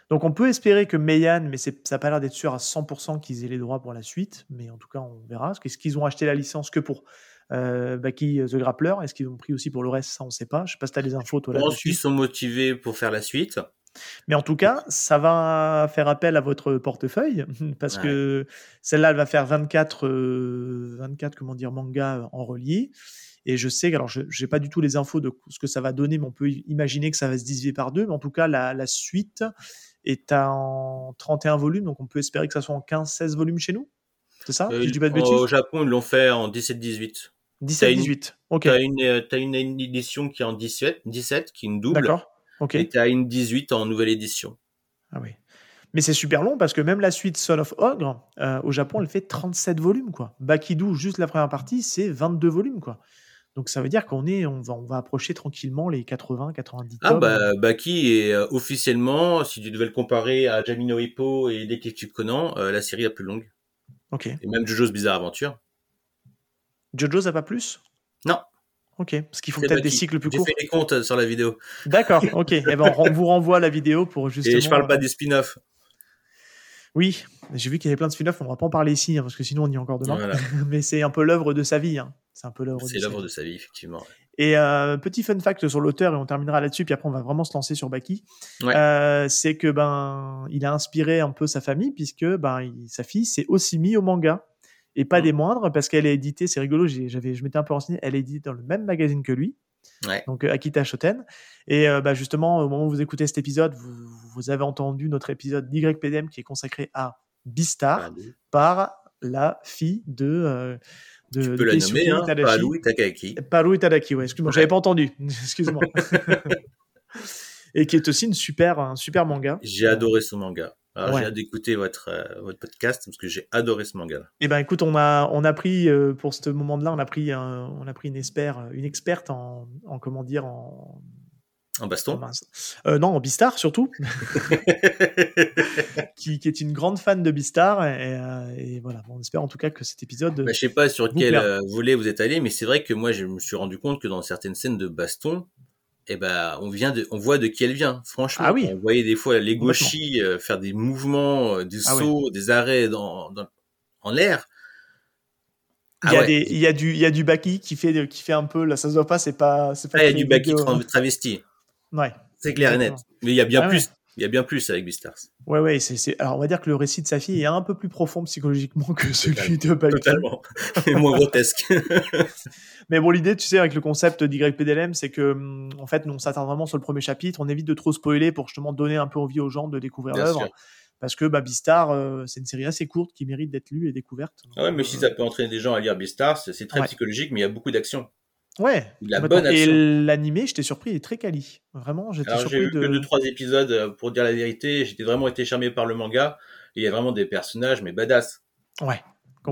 Donc on peut espérer que Meian, mais c'est, ça n'a pas l'air d'être sûr à 100% qu'ils aient les droits pour la suite, mais en tout cas on verra. Est-ce qu'ils ont acheté la licence que pour euh, Baki The Grappler? Est-ce qu'ils ont pris aussi pour le reste? Ça on ne sait pas. Je sais pas si tu as des infos toi Je pense là-dessus. qu'ils sont motivés pour faire la suite. Mais en tout cas, ça va faire appel à votre portefeuille parce Ouais. que celle-là, elle va faire 24, euh, 24 comment dire, mangas en relié. Et je sais que, alors je n'ai pas du tout les infos de ce que ça va donner, mais on peut imaginer que ça va se diviser par deux. Mais en tout cas, la, la suite est en 31 volumes, donc on peut espérer que ça soit en 15-16 volumes chez nous. C'est ça Euh, pas de Au Japon, ils l'ont fait en 17-18. 17-18. Ok, T'as une, euh, une édition qui est en 17, 17 qui est une double. d'accord. Ok. Et t'as une 18 en nouvelle édition. Ah oui. Mais c'est super long parce que même la suite Son of Ogre, euh, au Japon, elle fait 37 volumes. quoi. Bakidou, juste la première partie, c'est 22 volumes. quoi. Donc ça veut dire qu'on est, on va, on va approcher tranquillement les 80, 90 Ah tomes. bah Baki est euh, officiellement, si tu devais le comparer à Jamino Hippo et Détective Conan, euh, la série la plus longue. Ok. Et même Jojo's Bizarre Aventure. Jojo's a pas plus? Non. Ok. Parce qu'il faut C'est peut-être des cycles plus J'ai courts. fait les comptes euh, sur la vidéo. D'accord. Ok. Eh ben, on, vous renvoie la vidéo pour justement. Et je parle pas des spin-offs. Oui. J'ai vu qu'il y avait plein de spin-offs. On va pas en parler ici hein, parce que sinon on y est encore demain. Voilà. Mais c'est un peu l'œuvre de sa vie. hein. C'est un peu l'œuvre. C'est de sa l'œuvre vie. de sa vie, effectivement. Et euh, petit fun fact sur l'auteur, et on terminera là-dessus, puis après on va vraiment se lancer sur Baki. Ouais. Euh, c'est que ben il a inspiré un peu sa famille, puisque ben il- sa fille s'est aussi mise au manga. Et pas des moindres, parce qu'elle est éditée, c'est rigolo, j'avais, je m'étais un peu renseigné, elle est éditée dans le même magazine que lui, Ouais. donc euh, Akita Shoten. Et euh, bah, justement, au moment où vous écoutez cet épisode, vous, vous avez entendu notre épisode d'YPDM qui est consacré à Beastar Allez. par la fille de. euh, de Tu peux la nommer, hein. Paru Takaki. Paru Itadaki, ouais, excuse-moi, Ouais. j'avais pas entendu, excuse-moi. et qui est aussi une super, un super manga. J'ai adoré ce manga. Alors Ouais. j'ai hâte d'écouter votre, euh, votre podcast parce que j'ai adoré ce manga. Eh ben écoute, on a, on a pris euh, pour ce moment-là, on a pris, un- on a pris une expert, une experte en, en comment dire, en, En baston. Euh, non, en Beastar surtout, qui, qui est une grande fan de Beastar et, euh, et voilà, on espère en tout cas que cet épisode. Bah, je sais pas sur quel plaire. euh, volet vous êtes allé, mais c'est vrai que moi je me suis rendu compte que dans certaines scènes de baston, eh ben on vient de, on voit de qui elle vient. Franchement, Ah oui. on voyait des fois les gauchis euh, faire des mouvements, euh, des Ah sauts, des arrêts dans, dans en l'air. Il y, a des, il, y a du, il y a du Baki qui fait, qui fait un peu, là ça se voit pas, c'est pas. pas ah, il y a du Baki travesti. Ouais. C'est clair et net. Mais il y a bien plus. Il y a bien plus avec Beastars. Ouais, ouais, c'est, alors on va dire que le récit de sa fille est un peu plus profond psychologiquement que celui de Baki. Totalement. Et moins grotesque. Mais bon, l'idée, tu sais, avec le concept d'YPDLM, c'est que, hum, en fait, nous, on s'attarde vraiment sur le premier chapitre, on évite de trop spoiler pour justement donner un peu envie aux gens de découvrir l'œuvre parce que bah, Beastar, euh, c'est une série assez courte qui mérite d'être lue et découverte. Ah ouais, mais si ça peut entraîner des gens à lire Beastar, c'est très psychologique, mais il y a beaucoup d'action. Ouais. La bonne action. Et l'animé, j'étais surpris, il est très quali. Vraiment, j'étais surpris. J'ai vu que deux trois épisodes euh, pour dire la vérité. J'étais vraiment été charmé par le manga. il y a vraiment des personnages, mais badass. Ouais.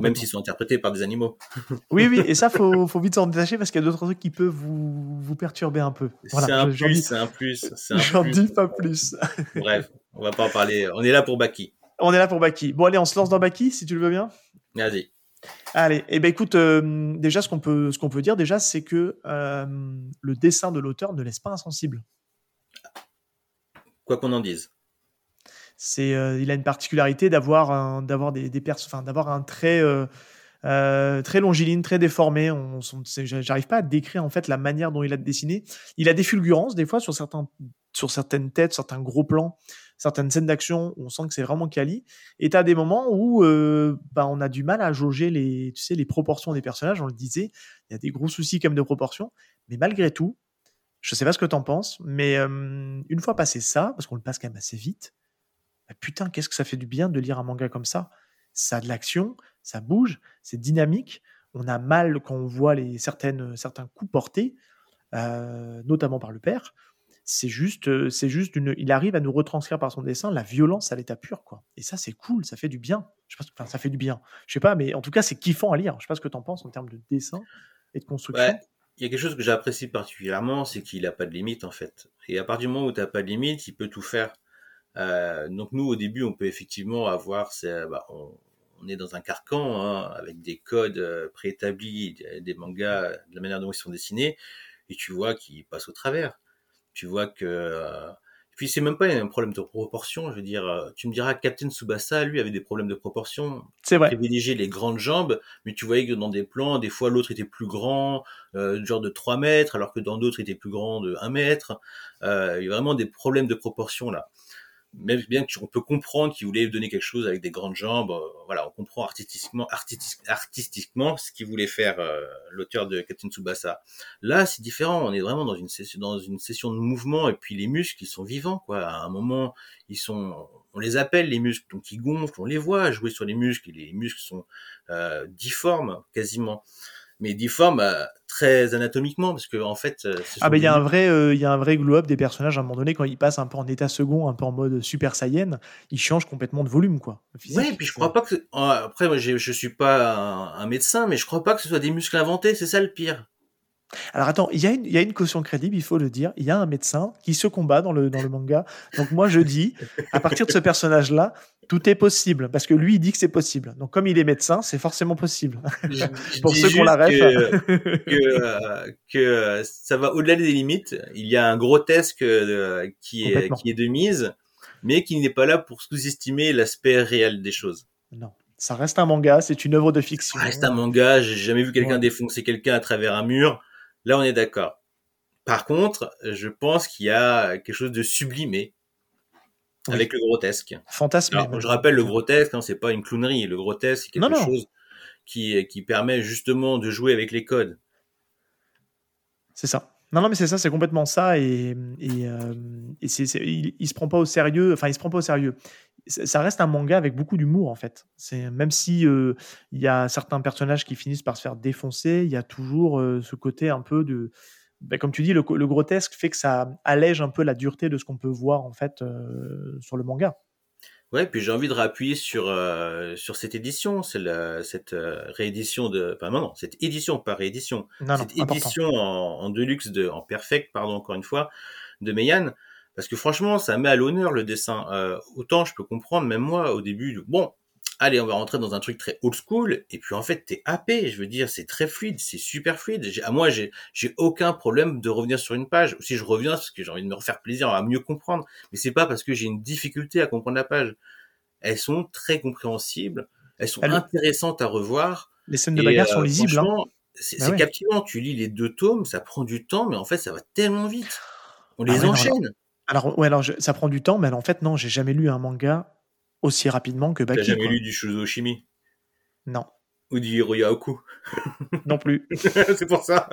Même s'ils sont interprétés par des animaux. oui, oui, et ça, faut, faut vite s'en détacher parce qu'il y a d'autres trucs qui peuvent vous, vous perturber un peu. Voilà, c'est un, plus, c'est un plus. J'en dis pas plus. Bref, on va pas en parler. On est là pour Baki. On est là pour Baki. Bon, allez, on se lance dans Baki, si tu le veux bien. Vas-y. Allez, et eh ben écoute, euh, déjà ce qu'on peut, ce qu'on peut dire déjà, c'est que euh, le dessin de l'auteur ne laisse pas insensible. Quoi qu'on en dise. C'est, euh, il a une particularité d'avoir un, d'avoir des, des enfin d'avoir un trait très longiligne, très déformé. On, j'arrive pas à décrire en fait la manière dont il a dessiné. Il a des fulgurances des fois sur sur certaines têtes, certains gros plans certaines scènes d'action, on sent que c'est vraiment quali. Et tu as des moments où euh, bah, on a du mal à jauger les, tu sais, les proportions des personnages. On le disait, il y a des gros soucis même de proportions. Mais malgré tout, je sais pas ce que tu en penses, mais euh, une fois passé ça, parce qu'on le passe quand même assez vite, bah, putain, qu'est-ce que ça fait du bien de lire un manga comme ça? Ça a de l'action, ça bouge, c'est dynamique. On a mal quand on voit les certaines, certains coups portés, euh, notamment par le père c'est juste, euh, c'est juste une, il arrive à nous retranscrire par son dessin la violence à l'état pur, quoi. Et ça, c'est cool, ça fait du bien. Je sais pas, ça fait du bien. Je sais pas, mais en tout cas, c'est kiffant à lire. Je sais pas ce que tu en penses en termes de dessin et de construction. Il y a quelque chose que j'apprécie particulièrement, c'est qu'il n'a pas de limite en fait. Et à partir du moment où tu n'as pas de limite, il peut tout faire. Euh, donc nous, au début, on peut effectivement avoir, bah, on, on, est dans un carcan hein, avec des codes euh, préétablis, des mangas, de la manière dont ils sont dessinés, et tu vois qu'ils passent au travers tu vois que euh, puis c'est même pas un problème de proportion, je veux dire, euh, tu me diras Captain Tsubasa, lui, avait des problèmes de proportion. C'est vrai. Il privilégiait les grandes jambes, mais tu voyais que dans des plans, des fois l'autre était plus grand, euh, genre de 3 mètres, alors que dans d'autres il était plus grand de 1 mètre. Euh, il y a vraiment des problèmes de proportion là même bien qu'on peut comprendre qu'il voulait donner quelque chose avec des grandes jambes, euh, voilà, on comprend artistiquement, artistiquement ce qu'il voulait faire euh, l'auteur de Captain Tsubasa. Là, c'est différent, on est vraiment dans une session, dans une session de mouvement et puis les muscles, ils sont vivants, quoi. À un moment, ils sont, on les appelle les muscles, donc ils gonflent, on les voit jouer sur les muscles, et les muscles sont euh, difformes quasiment mais difforme euh, très anatomiquement parce que en fait euh, ah ben il y a un vrai euh, il y a un vrai glow up des personnages à un moment donné quand ils passent un peu en état second un peu en mode super saiyan ils changent complètement de volume quoi ouais et puis je crois pas que après moi je suis pas un, médecin mais je crois pas que ce soit des muscles inventés c'est ça le pire alors attends, il y, a une, il y a une caution crédible, il faut le dire. Il y a un médecin qui se combat dans le, dans le manga. Donc moi je dis, à partir de ce personnage-là, tout est possible parce que lui il dit que c'est possible. Donc comme il est médecin, c'est forcément possible. Pour ceux qui ont la ref. Que, que, euh, ça va au-delà des limites. Il y a un grotesque euh, qui est qui est de mise, mais qui n'est pas là pour sous-estimer l'aspect réel des choses. Non. Ça reste un manga, c'est une œuvre de fiction. Ça reste un manga, j'ai jamais vu quelqu'un défoncer quelqu'un à travers un mur. Là, on est d'accord. Par contre, je pense qu'il y a quelque chose de sublimé avec le grotesque. Fantasme. je rappelle le grotesque, hein, c'est pas une clownerie. Le grotesque, c'est quelque chose qui qui permet justement de jouer avec les codes. C'est ça. Non, non, mais c'est ça, c'est complètement ça, et, et, euh, c'est, il, il, se prend pas au sérieux. Enfin, il se prend pas au sérieux. Ça reste un manga avec beaucoup d'humour en fait. C'est même si euh, il y a certains personnages qui finissent par se faire défoncer, il y a toujours euh, ce côté un peu de bah, comme tu dis, le, grotesque fait que ça allège un peu la dureté de ce qu'on peut voir en fait euh, sur le manga. Ouais, puis j'ai envie de rappuyer sur sur cette édition, c'est cette réédition de, enfin non, non, cette édition, pas réédition, cette édition en, en, deluxe de, en perfect, pardon encore une fois, de Meian, parce que franchement, ça met à l'honneur le dessin. autant je peux comprendre, même moi au début, bon, allez, on va rentrer dans un truc très old school, et puis en fait, t'es happé, je veux dire, c'est très fluide, c'est super fluide. À moi, j'ai, aucun problème de revenir sur une page. Si je reviens, parce que j'ai envie de me refaire plaisir à mieux comprendre, mais c'est pas parce que j'ai une difficulté à comprendre la page. Elles sont très compréhensibles. elles sont intéressantes à revoir. Les scènes de Et, bagarre sont euh, lisibles. hein. C'est Bah ouais. captivant. Tu lis les deux tomes, ça prend du temps, mais en fait, ça va tellement vite. On Ah les ouais, enchaîne. Alors, ouais, alors je- ça prend du temps, mais en fait, non, j'ai jamais lu un manga aussi rapidement que T'as Baki. jamais quoi. lu du Shuzo Shimi Non, ou du Hiroya Oku. non plus. c'est pour ça.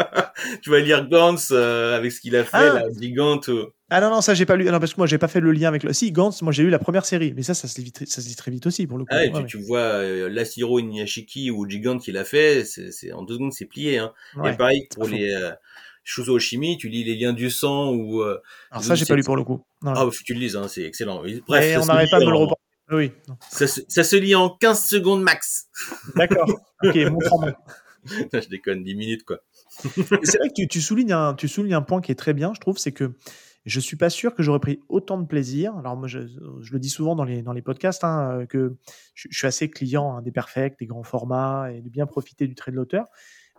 tu vas lire Gantz euh, avec ce qu'il a fait, Ah. la gigante. euh. Ah non, non, ça j'ai pas lu. Non, parce que moi j'ai pas fait le lien avec le. Si, Gantz, moi j'ai lu la première série, mais ça, ça se lit, ça se lit très vite aussi pour le coup. Ah, et Ouais, tu vois euh, l'Asiro Inuyashiki ou Gigante qu'il a fait, c'est en deux secondes c'est plié. Hein. Ouais. Et pareil pour les euh, Shuzo Oshimi, tu lis les liens du sang ou euh, Alors ça, j'ai pas lu pour le coup. Non, ah tu le lises, hein, c'est excellent. Oui, Bref, Et ça on n'arrête pas de le reporter. Oui, non. ça, se, ça se lit en 15 secondes max. d'accord. ok, montre en main. Je déconne, 10 minutes quoi. C'est vrai que tu, tu soulignes un, tu soulignes un point qui est très bien, je trouve, c'est que je suis pas sûr que j'aurais pris autant de plaisir. Alors moi, je, je le dis souvent dans les, dans les podcasts, hein, euh, que je, je suis assez client hein, des perfects, des grands formats et de bien profiter du trait de l'auteur.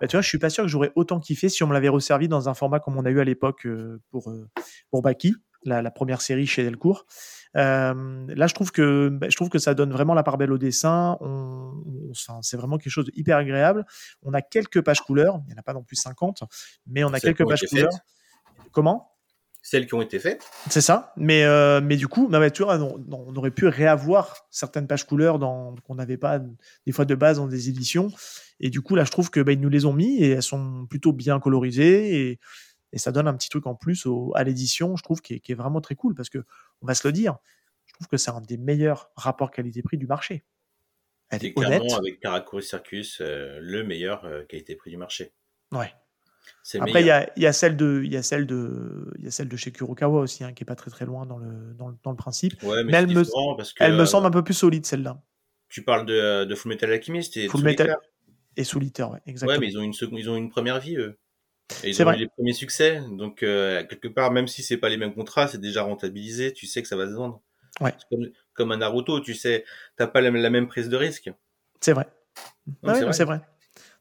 Bah, tu vois, je suis pas sûr que j'aurais autant kiffé si on me l'avait resservi dans un format comme on a eu à l'époque euh, pour, euh, pour Baki, la, la première série chez Delcourt. Euh, là, je trouve que bah, je trouve que ça donne vraiment la part belle au dessin. On, on- enfin, c'est vraiment quelque chose de hyper agréable. On a quelques pages couleurs, il n'y en a pas non plus 50, mais on a quelques pages couleurs. Comment? Celles qui ont été faites. C'est ça. Mais, euh, mais du coup, non, mais tu vois, on, on aurait pu réavoir certaines pages couleurs dans, qu'on n'avait pas des fois de base dans des éditions. Et du coup, là, je trouve que bah, ils nous les ont mis et elles sont plutôt bien colorisées et, et ça donne un petit truc en plus au- à l'édition, je trouve, qui est, qui est vraiment très cool parce que, on va se le dire, je trouve que c'est un des meilleurs rapports qualité-prix du marché. Elle est honnête. avec Karakuri Circus euh, le meilleur euh, pris du marché. Ouais. Après, il y a, il y a celle de, il y a celle de, il y a celle de chez Kurokawa aussi, hein, qui est pas très très loin dans le, dans le, dans le principe. Ouais, mais, mais elle me- différent parce que Elle me euh, semble un peu plus solide celle-là. tu parles de, de Full Metal Alchemist et Full. Metal- Et ouais, exactement. Ouais, mais ils ont une seconde, ils ont une première vie eux. Et ils ont vrai. eu les premiers succès, donc euh, quelque part, même si c'est pas les mêmes contrats, c'est déjà rentabilisé. Tu sais que ça va se vendre. Ouais. Comme, comme un Naruto, tu sais, t'as pas la, la même prise de risque. C'est vrai. Non, Ah ouais, c'est vrai.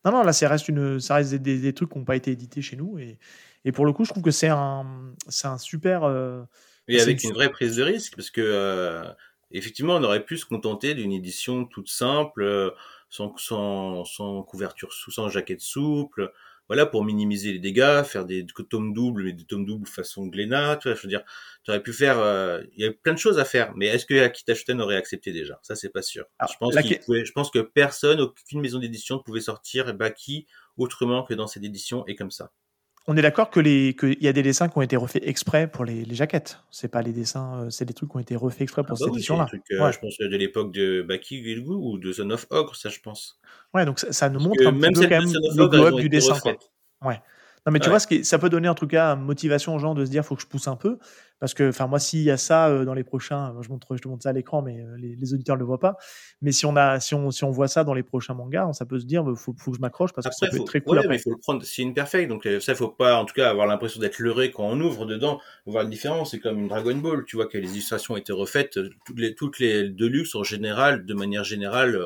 Non, non, là, ça reste, une, ça reste des, des- des trucs qui n'ont pas été édités chez nous. Et, et pour le coup, je trouve que c'est un, super. euh, Et avec une- une vraie prise de risque, parce que euh, effectivement, on aurait pu se contenter d'une édition toute simple, euh, sans, sans, sans couverture, sous, sans jaquette souple, voilà, pour minimiser les dégâts, faire des tomes doubles, mais des tomes doubles façon Glénat, tu vois, je veux dire, tu aurais pu faire, euh, il y a plein de choses à faire, mais est-ce que Akita Shoten aurait accepté déjà? Ça, c'est pas sûr. Alors, je pense la pouvait- je pense que personne, aucune maison d'édition ne pouvait sortir Baki autrement que dans cette édition et comme ça. On est d'accord que les, qu'il y a des dessins qui ont été refaits exprès pour les, les jaquettes. C'est pas les dessins, euh, c'est des trucs qui ont été refaits exprès pour Ah bah cette oui, édition-là. euh, Ouais. je pense, de l'époque de Baki Gilgu ou de Son of Ogre, ça, je pense. Ouais, donc ça, ça nous montre un petit peu quand même le glow-up du dessin. Quoi. refaites. Non, mais tu Ouais. vois, ce qui, ça peut donner en tout cas motivation aux gens de se dire faut que je pousse un peu. Parce que, enfin, moi, s'il y a ça euh, dans les prochains, je, montre, je te montre ça à l'écran, mais euh, les, les auditeurs ne le voient pas. Mais si on, a, si, on, si on voit ça dans les prochains mangas, ça peut se dire faut, faut que je m'accroche parce que ça Après, peut faut, être très cool ouais, après. mais il faut le prendre, c'est une perfect, donc euh, ça, faut pas, en tout cas, avoir l'impression d'être leurré quand on ouvre dedans, faut voir la différence, c'est comme une Dragon Ball, tu vois que les illustrations ont été refaites, toutes les, toutes les Deluxe, en général, de manière générale,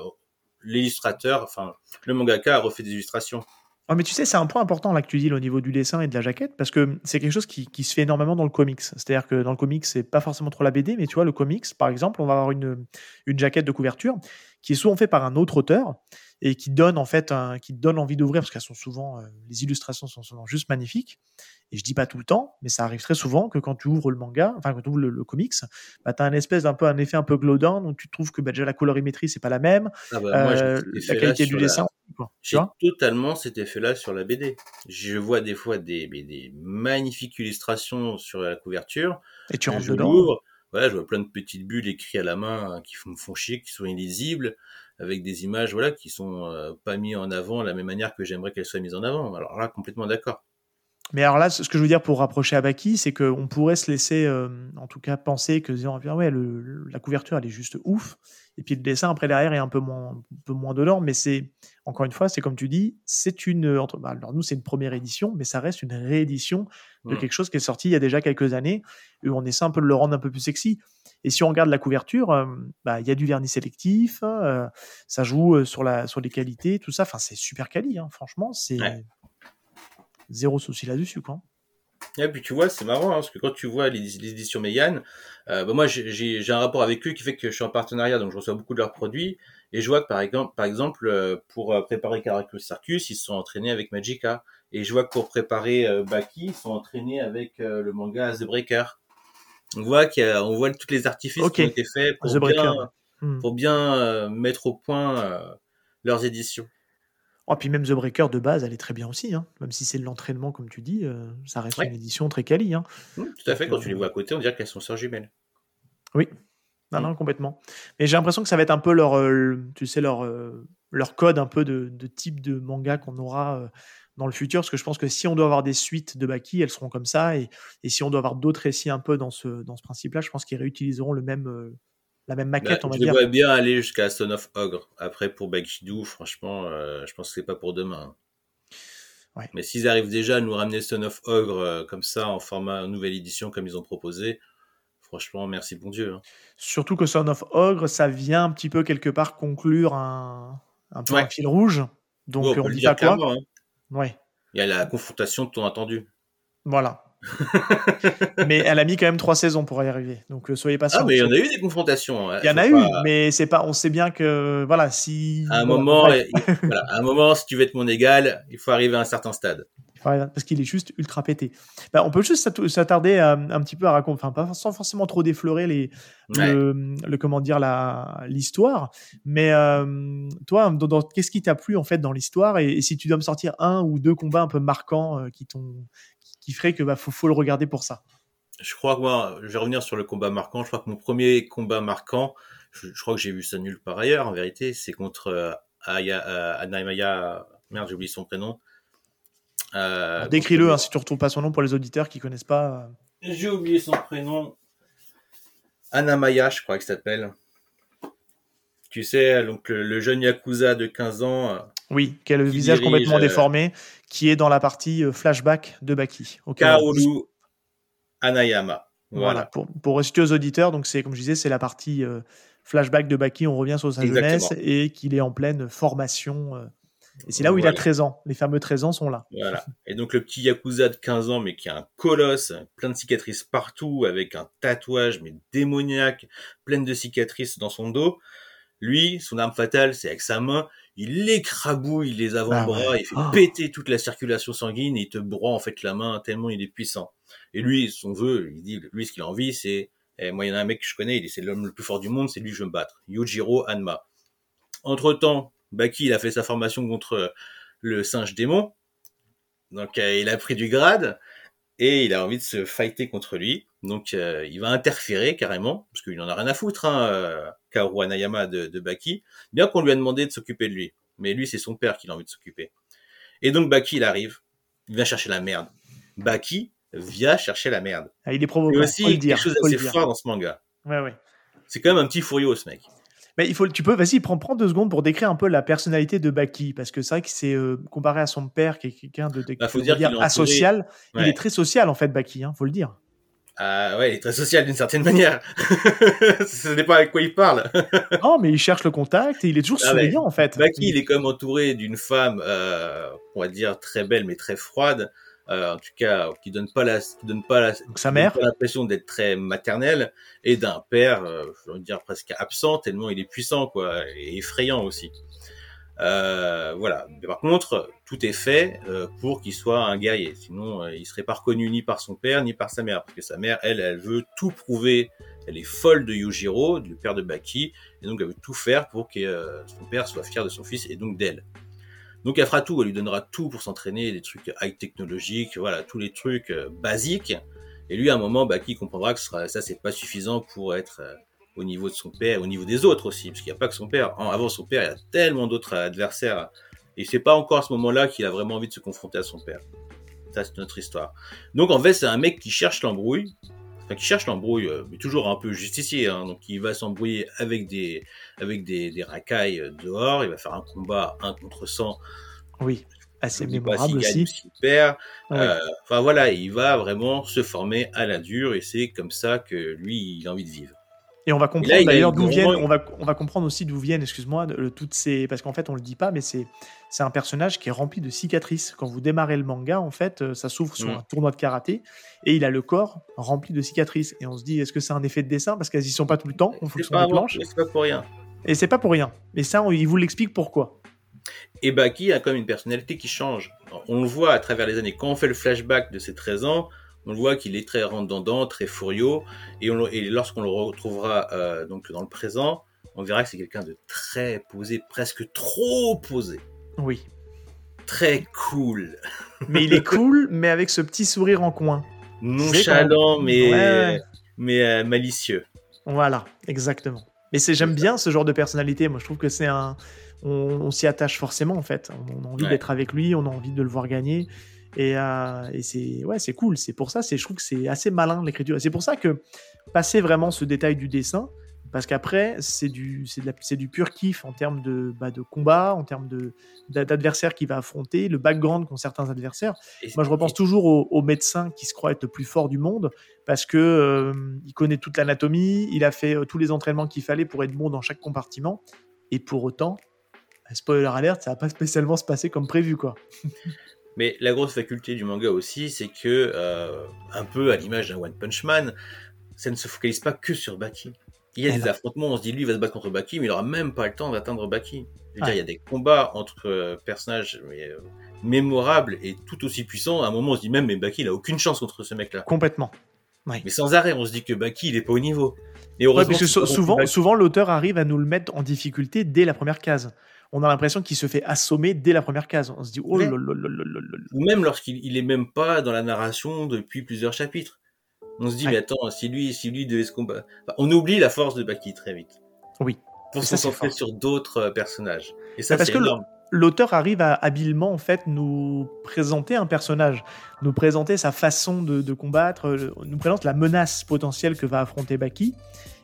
l'illustrateur, enfin, le mangaka a refait des illustrations. Ah, mais tu sais, c'est un point important là que tu dis au niveau du dessin et de la jaquette, parce que c'est quelque chose qui, qui se fait énormément dans le comics. C'est-à-dire que dans le comics, c'est pas forcément trop la BD, mais tu vois, le comics, par exemple, on va avoir une, une jaquette de couverture qui est souvent faite par un autre auteur et qui donne en fait un, qui te donne envie d'ouvrir parce qu'elles sont souvent, euh, les illustrations sont souvent juste magnifiques. Et je dis pas tout le temps, mais ça arrive très souvent que quand tu ouvres le manga, enfin quand tu ouvres le, le comics, bah, tu as un espèce d'un peu un effet un peu glaudin, donc tu trouves que bah, déjà la colorimétrie c'est pas la même, Ah bah, moi, euh, la qualité du la- dessin, J'ai totalement cet effet-là sur la BD. Je vois des fois des, magnifiques illustrations sur la couverture, Et tu rentres je dedans. je vois plein de petites bulles écrites à la main hein, qui me font chier, qui sont illisibles, avec des images voilà qui sont euh, pas mis en avant de la même manière que j'aimerais qu'elles soient mises en avant. Alors là, complètement d'accord. Mais alors là, ce que je veux dire pour rapprocher à Baki, c'est qu'on pourrait se laisser, euh, en tout cas, penser que ah ouais, le- la couverture, elle est juste ouf. Et puis le dessin, après, derrière, est un peu moins, un peu moins dedans. Mais c'est, encore une fois, c'est comme tu dis, c'est une. Entre, bah, alors nous, c'est une première édition, mais ça reste une réédition de Mm. quelque chose qui est sorti il y a déjà quelques années. Et on essaie un peu de le rendre un peu plus sexy. Et si on regarde la couverture, euh, bah, il y a du vernis sélectif, euh, ça joue sur, la, sur les qualités, tout ça. Enfin, c'est super quali, hein, franchement. C'est Ouais. Zéro souci là-dessus, quoi. Et puis tu vois, c'est marrant hein, parce que quand tu vois les, les éditions Mégane, euh, bah moi j'ai- un rapport avec eux qui fait que je suis en partenariat, donc je reçois beaucoup de leurs produits. Et je vois que par exemple, par exemple euh, pour préparer Caracus Sarcus, ils se sont entraînés avec Magica. Et je vois que pour préparer Baki, ils sont entraînés avec le manga The Breaker. On voit qu'il on voit toutes les artifices qui ont été faits pour bien, hmm. pour bien mettre au point leurs éditions. Oh, puis même The Breaker de base, elle est très bien aussi. Hein. Même si c'est de l'entraînement, comme tu dis, euh, ça reste une édition très quali. Hein. Mmh, tout à fait. Quand tu les vois à côté, on dirait qu'elles sont sœurs jumelles. Oui. Non, mmh. non, complètement. Mais j'ai l'impression que ça va être un peu leur, euh, tu sais, leur, euh, leur code un peu de, type de manga qu'on aura dans le futur. Parce que je pense que si on doit avoir des suites de Baki, elles seront comme ça. Et, et si on doit avoir d'autres récits un peu dans ce, dans ce principe-là, je pense qu'ils réutiliseront le même, la même maquette, bah, on va dire. Je vois bien aller jusqu'à Son of Ogre. Après, pour Bakidou, franchement, euh, je pense que c'est pas pour demain. Mais s'ils arrivent déjà à nous ramener Son of Ogre euh, comme ça, en format nouvelle édition, comme ils ont proposé, franchement, merci bon Dieu. Hein. Surtout que Son of Ogre, ça vient un petit peu quelque part conclure un, un peu un fil rouge. Donc, on, dit pas quoi. Hein. Ouais. Il y a la confrontation de ton attendu. Voilà. mais elle a mis quand même trois saisons pour y arriver. Donc euh, soyez patient. Ah, mais il y en a eu des confrontations. Hein. Il y en a eu, mais c'est pas. On sait bien que voilà, si. À un moment, un moment, si tu veux être mon égal, il faut arriver à un certain stade. Parce qu'il est juste ultra pété. Bah, on peut juste s'attarder un petit peu à raconter, enfin pas sans forcément trop déflorer les, le, comment dire la l'histoire, mais euh, toi, dans, qu'est-ce qui t'a plu en fait dans l'histoire? Et, si tu dois me sortir un ou deux combats un peu marquants euh, qui t'ont qui ferait que bah, faut, le regarder pour ça. Je crois que moi, je vais revenir sur le combat marquant. Je crois que mon premier combat marquant, je, crois que j'ai vu ça nul par ailleurs, en vérité, c'est contre euh, Aya, euh, merde, j'ai oublié son prénom. Euh, Décris-le hein, si tu ne retrouves pas son nom pour les auditeurs qui connaissent pas. J'ai oublié son prénom. Anamaya, je crois que ça s'appelle. Tu sais, donc le, jeune Yakuza de 15 ans. Oui, qui a le visage complètement déformé, qui est dans la partie euh, flashback de Baki. Kaoru Anayama. Voilà. Pour, pour aux auditeurs, donc c'est comme je disais, c'est la partie euh, flashback de Baki. On revient sur sa jeunesse et qu'il est en pleine formation. Euh, et c'est là où il a 13 ans. Les fameux 13 ans sont là. Voilà. Et donc le petit Yakuza de 15 ans, mais qui a un colosse, plein de cicatrices partout, avec un tatouage, mais démoniaque, plein de cicatrices dans son dos. Lui, son arme fatale, c'est avec sa main, il écrabouille les avant-bras, ah il fait oh. péter toute la circulation sanguine et il te broie en fait la main tellement il est puissant. Et lui, son vœu, il dit, lui, ce qu'il a envie, c'est, eh, moi, il y en a un mec que je connais, il c'est l'homme le plus fort du monde, c'est lui que je veux me battre. Yujiro Hanma. Entre temps, Baki, il a fait sa formation contre le singe démon. Donc, euh, il a pris du grade et il a envie de se fighter contre lui. Donc, euh, il va interférer carrément, parce qu'il en a rien à foutre, hein, euh, Kaoru Anayama de, de Baki, bien qu'on lui a demandé de s'occuper de lui. Mais lui, c'est son père qui a envie de s'occuper. Et donc Baki, il arrive, il vient chercher la merde. Baki vient chercher la merde. Ah, il est provoquant. Il y aussi quelque chose d'assez fort dans ce manga. Ouais, ouais. C'est quand même un petit furieux, ce mec. Mais il faut, tu peux, vas-y, prends, prends deux secondes pour décrire un peu la personnalité de Baki, parce que c'est vrai que c'est euh, comparé à son père, qui est quelqu'un de, de bah, faut dire, asocial. Il est très social en fait, Baki, hein, faut le dire. Ah ouais, il est très social d'une certaine manière. Ce n'est pas avec quoi il parle. non, mais il cherche le contact et il est toujours ah souriant en fait. Baki, il est comme entouré d'une femme, euh, on va dire très belle mais très froide. Euh, en tout cas, qui donne pas la, qui donne pas la, sa mère, l'impression d'être très maternelle, et d'un père, euh, je veux dire presque absent tellement il est puissant quoi, et effrayant aussi. Euh, voilà. Mais par contre, tout est fait euh, pour qu'il soit un guerrier. Sinon, euh, il serait pas reconnu ni par son père ni par sa mère, parce que sa mère, elle, elle veut tout prouver. Elle est folle de Yujiro, du père de Baki, et donc elle veut tout faire pour que son père soit fier de son fils et donc d'elle. Donc elle fera tout, elle lui donnera tout pour s'entraîner, des trucs high technologiques, voilà, tous les trucs basiques. Et lui, à un moment, Baki comprendra que ça, c'est pas suffisant pour être au niveau de son père, au niveau des autres aussi, parce qu'il n'y a pas que son père. Avant son père, il y a tellement d'autres adversaires. Et c'est pas encore à ce moment-là qu'il a vraiment envie de se confronter à son père. Ça, c'est notre histoire. Donc, en fait, c'est un mec qui cherche l'embrouille. Enfin, qui cherche l'embrouille, euh, mais toujours un peu justicier. Hein. Donc, il va s'embrouiller avec des, avec des, des racailles dehors. Il va faire un combat un contre 100. Oui, assez mémorable aussi. Perd. Euh, enfin, voilà, il va vraiment se former à la dure et c'est comme ça que lui, il a envie de vivre. Et on va comprendre d'ailleurs d'où viennent, on va, on va comprendre aussi d'où viennent, excuse-moi, toutes ces, parce qu'en fait on le dit pas, mais c'est, c'est un personnage qui est rempli de cicatrices. Quand vous démarrez le manga, en fait, euh, ça s'ouvre sur mm. un tournoi de karaté et il a le corps rempli de cicatrices. Et on se dit, est-ce que c'est un effet de dessin? Parce qu'elles y sont pas tout le temps, on fonctionne pas, planches. C'est pas pour rien. Et c'est pas pour rien. Et ça, on- il vous l'explique pourquoi. Et Baki a quand même une personnalité qui change? On le voit à travers les années. Quand on fait le flashback de ses 13 ans, on le voit qu'il est très rentre très furieux. Et lorsqu'on le retrouvera euh, donc dans le présent, on verra que c'est quelqu'un de très posé, presque trop posé. Oui. Très cool. Mais il est cool, mais avec ce petit sourire en coin. Nonchalant, mais, Ouais, mais euh, malicieux. Voilà, exactement. Mais c'est j'aime bien ce genre de personnalité. Moi, je trouve que c'est un. On, on s'y attache forcément en fait. On, a envie Ouais. d'être avec lui, on a envie de le voir gagner. Et, euh, et c'est ouais, c'est cool. C'est pour ça, c'est je trouve que c'est assez malin l'écriture. C'est pour ça que passer vraiment ce détail du dessin, parce qu'après c'est du c'est pur kiff en termes de bah, de combat, en termes d'adversaires qu'il va affronter, le background qu'ont certains adversaires. Et- Moi, je repense et- toujours au, au médecin qui se croit être le plus fort du monde parce que euh, il connaît toute l'anatomie, il a fait euh, tous les entraînements qu'il fallait pour être bon dans chaque compartiment, et pour autant, euh, spoiler alert, ça va pas spécialement se passer comme prévu, quoi. Mais la grosse faculté du manga aussi, c'est que, euh, un peu à l'image d'un One Punch Man, ça ne se focalise pas que sur Baki. Il y a Eh des non. affrontements, on se dit lui il va se battre contre Baki, mais il aura même pas le temps d'atteindre Baki. Je veux dire, Ouais. il y a des combats entre euh, personnages mais, euh, mémorables et tout aussi puissants. À un moment, on se dit même, mais Baki il a aucune chance contre ce mec-là. Complètement. Mais sans arrêt, on se dit que Baki il est pas au niveau. Et Ouais, parce que souvent, Baki. souvent l'auteur arrive à nous le mettre en difficulté dès la première case. On a l'impression qu'il se fait assommer dès la première case. On se dit, oh Ouais. là là là là là là là. ou même lorsqu'il il est même pas dans la narration depuis plusieurs chapitres. On se dit, Ouais. mais attends, si lui, si lui devait se combattre. Enfin, on oublie la force de Baki très vite. Oui. Pour se concentrer sur d'autres euh, personnages. Et ça, Parce c'est énorme. l'auteur arrive à habilement en fait nous présenter un personnage, nous présenter sa façon de, de combattre, euh, nous présente la menace potentielle que va affronter Baki,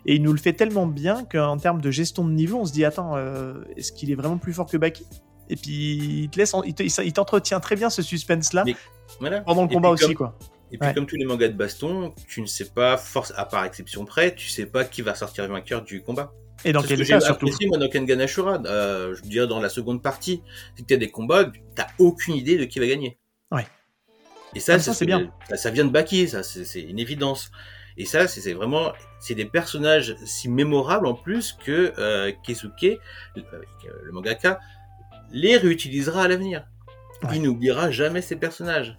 et il nous le fait tellement bien qu'en termes de gestion de niveau, on se dit attends, euh, est-ce qu'il est vraiment plus fort que Baki? Et puis il te laisse, en- il te- il t'entretient très bien ce suspense là Mais- Voilà. pendant le Et combat aussi comme- quoi. Et puis, Ouais. comme tous les mangas de baston, tu ne sais pas, force, à part exception près, tu sais pas qui va sortir vainqueur du combat. Et dans quel j'ai surtout apprécié, moi, dans Kengan Ashura, euh, je veux dire, dans la seconde partie, c'est que tu as des combats, t'as aucune idée de qui va gagner. Ouais. Et ça, Ah, ça, c'est bien. Ça, ça vient de Baki, ça, c'est une évidence. Et ça, c'est vraiment, c'est des personnages si mémorables en plus que euh, Keisuke, le, euh, le mangaka, les réutilisera à l'avenir. Ouais. Il n'oubliera jamais ces personnages.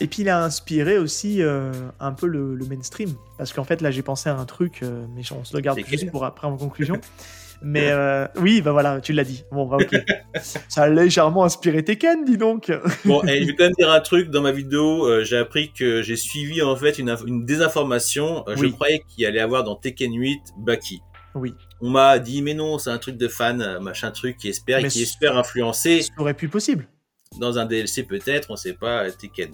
Et puis il a inspiré aussi euh, un peu le, le mainstream. Parce qu'en fait, là, j'ai pensé à un truc, euh, mais on se le garde juste pour après en conclusion. mais euh, oui, bah voilà, tu l'as dit. Bon, bah ok. Ça a légèrement inspiré Tekken, dis donc. Bon, et je vais quand même dire un truc dans ma vidéo. euh, j'ai appris que j'ai suivi en fait une, inf- une désinformation. Euh, Je croyais qu'il y allait avoir dans Tekken 8 Baki. Oui, On m'a dit mais non, c'est un truc de fan, machin truc qui espère Mais qui espère influencer ça aurait pu possible. dans un DLC peut-être, on sait pas Tekken.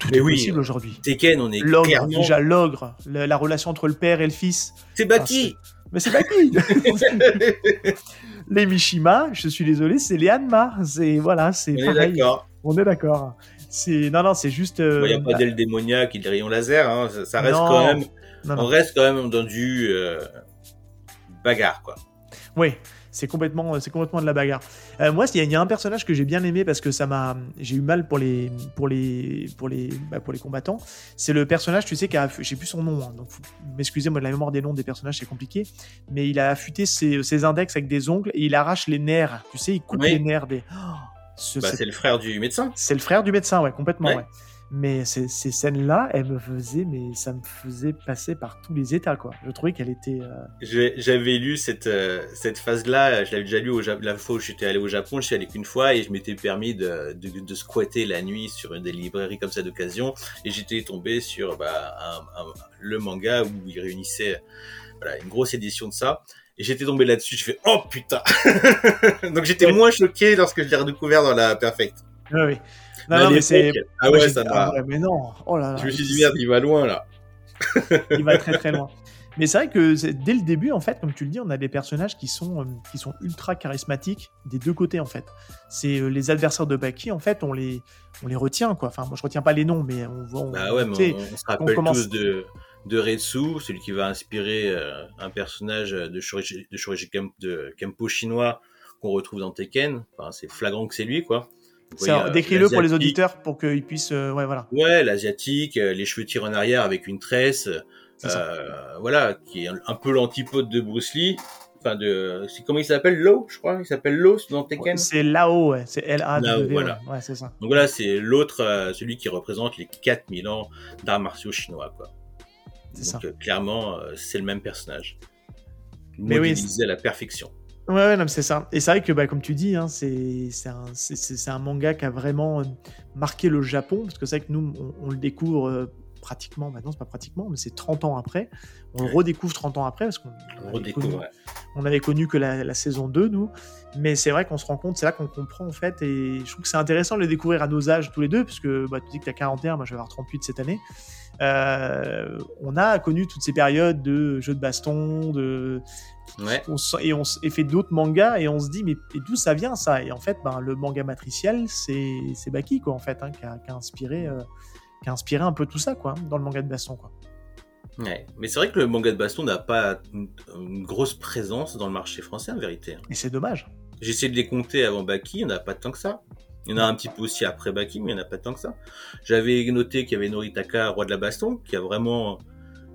Tout Mais est oui, possible aujourd'hui. Tekken, on est L'ogre, clairement. déjà l'ogre, la relation entre le père et le fils. C'est Baki. Mais c'est Baki Les Mishima, je suis désolé, c'est les Hanma. C'est voilà, c'est on est d'accord. On est d'accord. C'est non non, c'est juste. euh, Il n'y a pas bah, d'elle démoniaque et de rayon laser. Hein. Ça, ça reste Non. quand même. non, non. On reste quand même dans du euh, bagarre quoi. Oui, c'est complètement, c'est complètement de la bagarre. Euh, moi, il y, a- il y a un personnage que j'ai bien aimé parce que ça m'a, j'ai eu mal pour les, pour les, pour les, bah, pour les combattants. C'est le personnage, tu sais, qui a, j'ai plus son nom, hein, donc faut m'excuser, moi de la mémoire des noms des personnages c'est compliqué, mais il a affûté ses, ses index avec des ongles et il arrache les nerfs. Tu sais, il coupe Oui. les nerfs des. Oh, ce- Bah, c'est- le frère du médecin. c'est le frère du médecin, ouais, complètement, Ouais. ouais. Mais ces, ces scènes-là, elles me faisaient, mais ça me faisait passer par tous les états, quoi. Je trouvais qu'elle était. euh, J'avais lu cette, euh, cette phase-là, je l'avais déjà lu au Ja- la fois où j'étais allé au Japon, je suis allé qu'une fois et je m'étais permis de, de, de squatter la nuit sur une des librairies comme ça d'occasion et j'étais tombé sur bah, un, un- le manga où il réunissait voilà, une grosse édition de ça. Et j'étais tombé là-dessus, je fais oh putain Donc j'étais moins choqué lorsque je l'ai redécouvert dans la Perfect. Ouais, ouais. Non, Mais à non, mais c'est. l'époque, Ah ouais, ça dit, ah ouais, mais non. Oh là là. Je me suis dit merde, il va loin là. il va très très loin. Mais c'est vrai que dès le début, en fait, comme tu le dis, on a des personnages qui sont, euh, qui sont ultra charismatiques des deux côtés, en fait. C'est euh, les adversaires de Baki, en fait, on les, on les retient, quoi. Enfin, moi, je retiens pas les noms, mais on voit. on- Bah ouais, tu mais on, on se rappelle commence- tous de, de Retsu, celui qui va inspirer euh, un personnage de Shoriji, de Shoriji Kem- de Kempo chinois qu'on retrouve dans Tekken. Enfin, c'est flagrant que c'est lui, quoi. Euh, Décris-le pour les auditeurs pour qu'ils puissent. euh, ouais, voilà. Ouais, l'asiatique, euh, les cheveux tirés en arrière avec une tresse. Euh, voilà, qui est un, peu l'antipode de Bruce Lee. enfin de, c'est comment il s'appelle? Lo, je crois, il s'appelle Lo dans Tekken? C'est Lao, ouais. c'est. Lao, voilà. Ouais, c'est ça. Donc voilà, c'est l'autre, euh, celui qui représente les 4000 ans d'arts martiaux chinois, quoi. C'est ça. Donc clairement, euh, c'est le même personnage. Mais oui, à la perfection. Ouais, ouais, non, c'est ça. Et c'est vrai que, bah, comme tu dis, hein, c'est un, manga qui a vraiment euh, marqué le Japon, parce que c'est vrai que nous, on, on le découvre euh, pratiquement, maintenant c'est pas pratiquement, mais c'est 30 ans après. On le redécouvre 30 ans après, parce qu'on On avait connu, ouais. on avait connu que la, la saison 2, nous. Mais c'est vrai qu'on se rend compte, c'est là qu'on comprend, en fait, et je trouve que c'est intéressant de le découvrir à nos âges tous les deux, puisque bah, tu dis que tu as 41, moi je vais avoir 38 cette année. Euh, on a connu toutes ces périodes de jeux de baston, de Ouais. on se- et on et fait d'autres mangas et on se dit mais d'où ça vient ça? Et en fait ben, le manga matriciel c'est Baki quoi en fait hein, qui, a, qui a inspiré euh, qui a inspiré un peu tout ça quoi dans le manga de baston quoi Ouais. Mais c'est vrai que le manga de baston n'a pas une, une grosse présence dans le marché français, en vérité. hein. et c'est dommage J'ai essayé de les compter avant Baki, il n'y en a pas tant que ça. Il y en a un petit peu aussi après Baki, mais il n'y en a pas tant que ça. J'avais noté qu'il y avait Noritaka, roi de la baston, qui a vraiment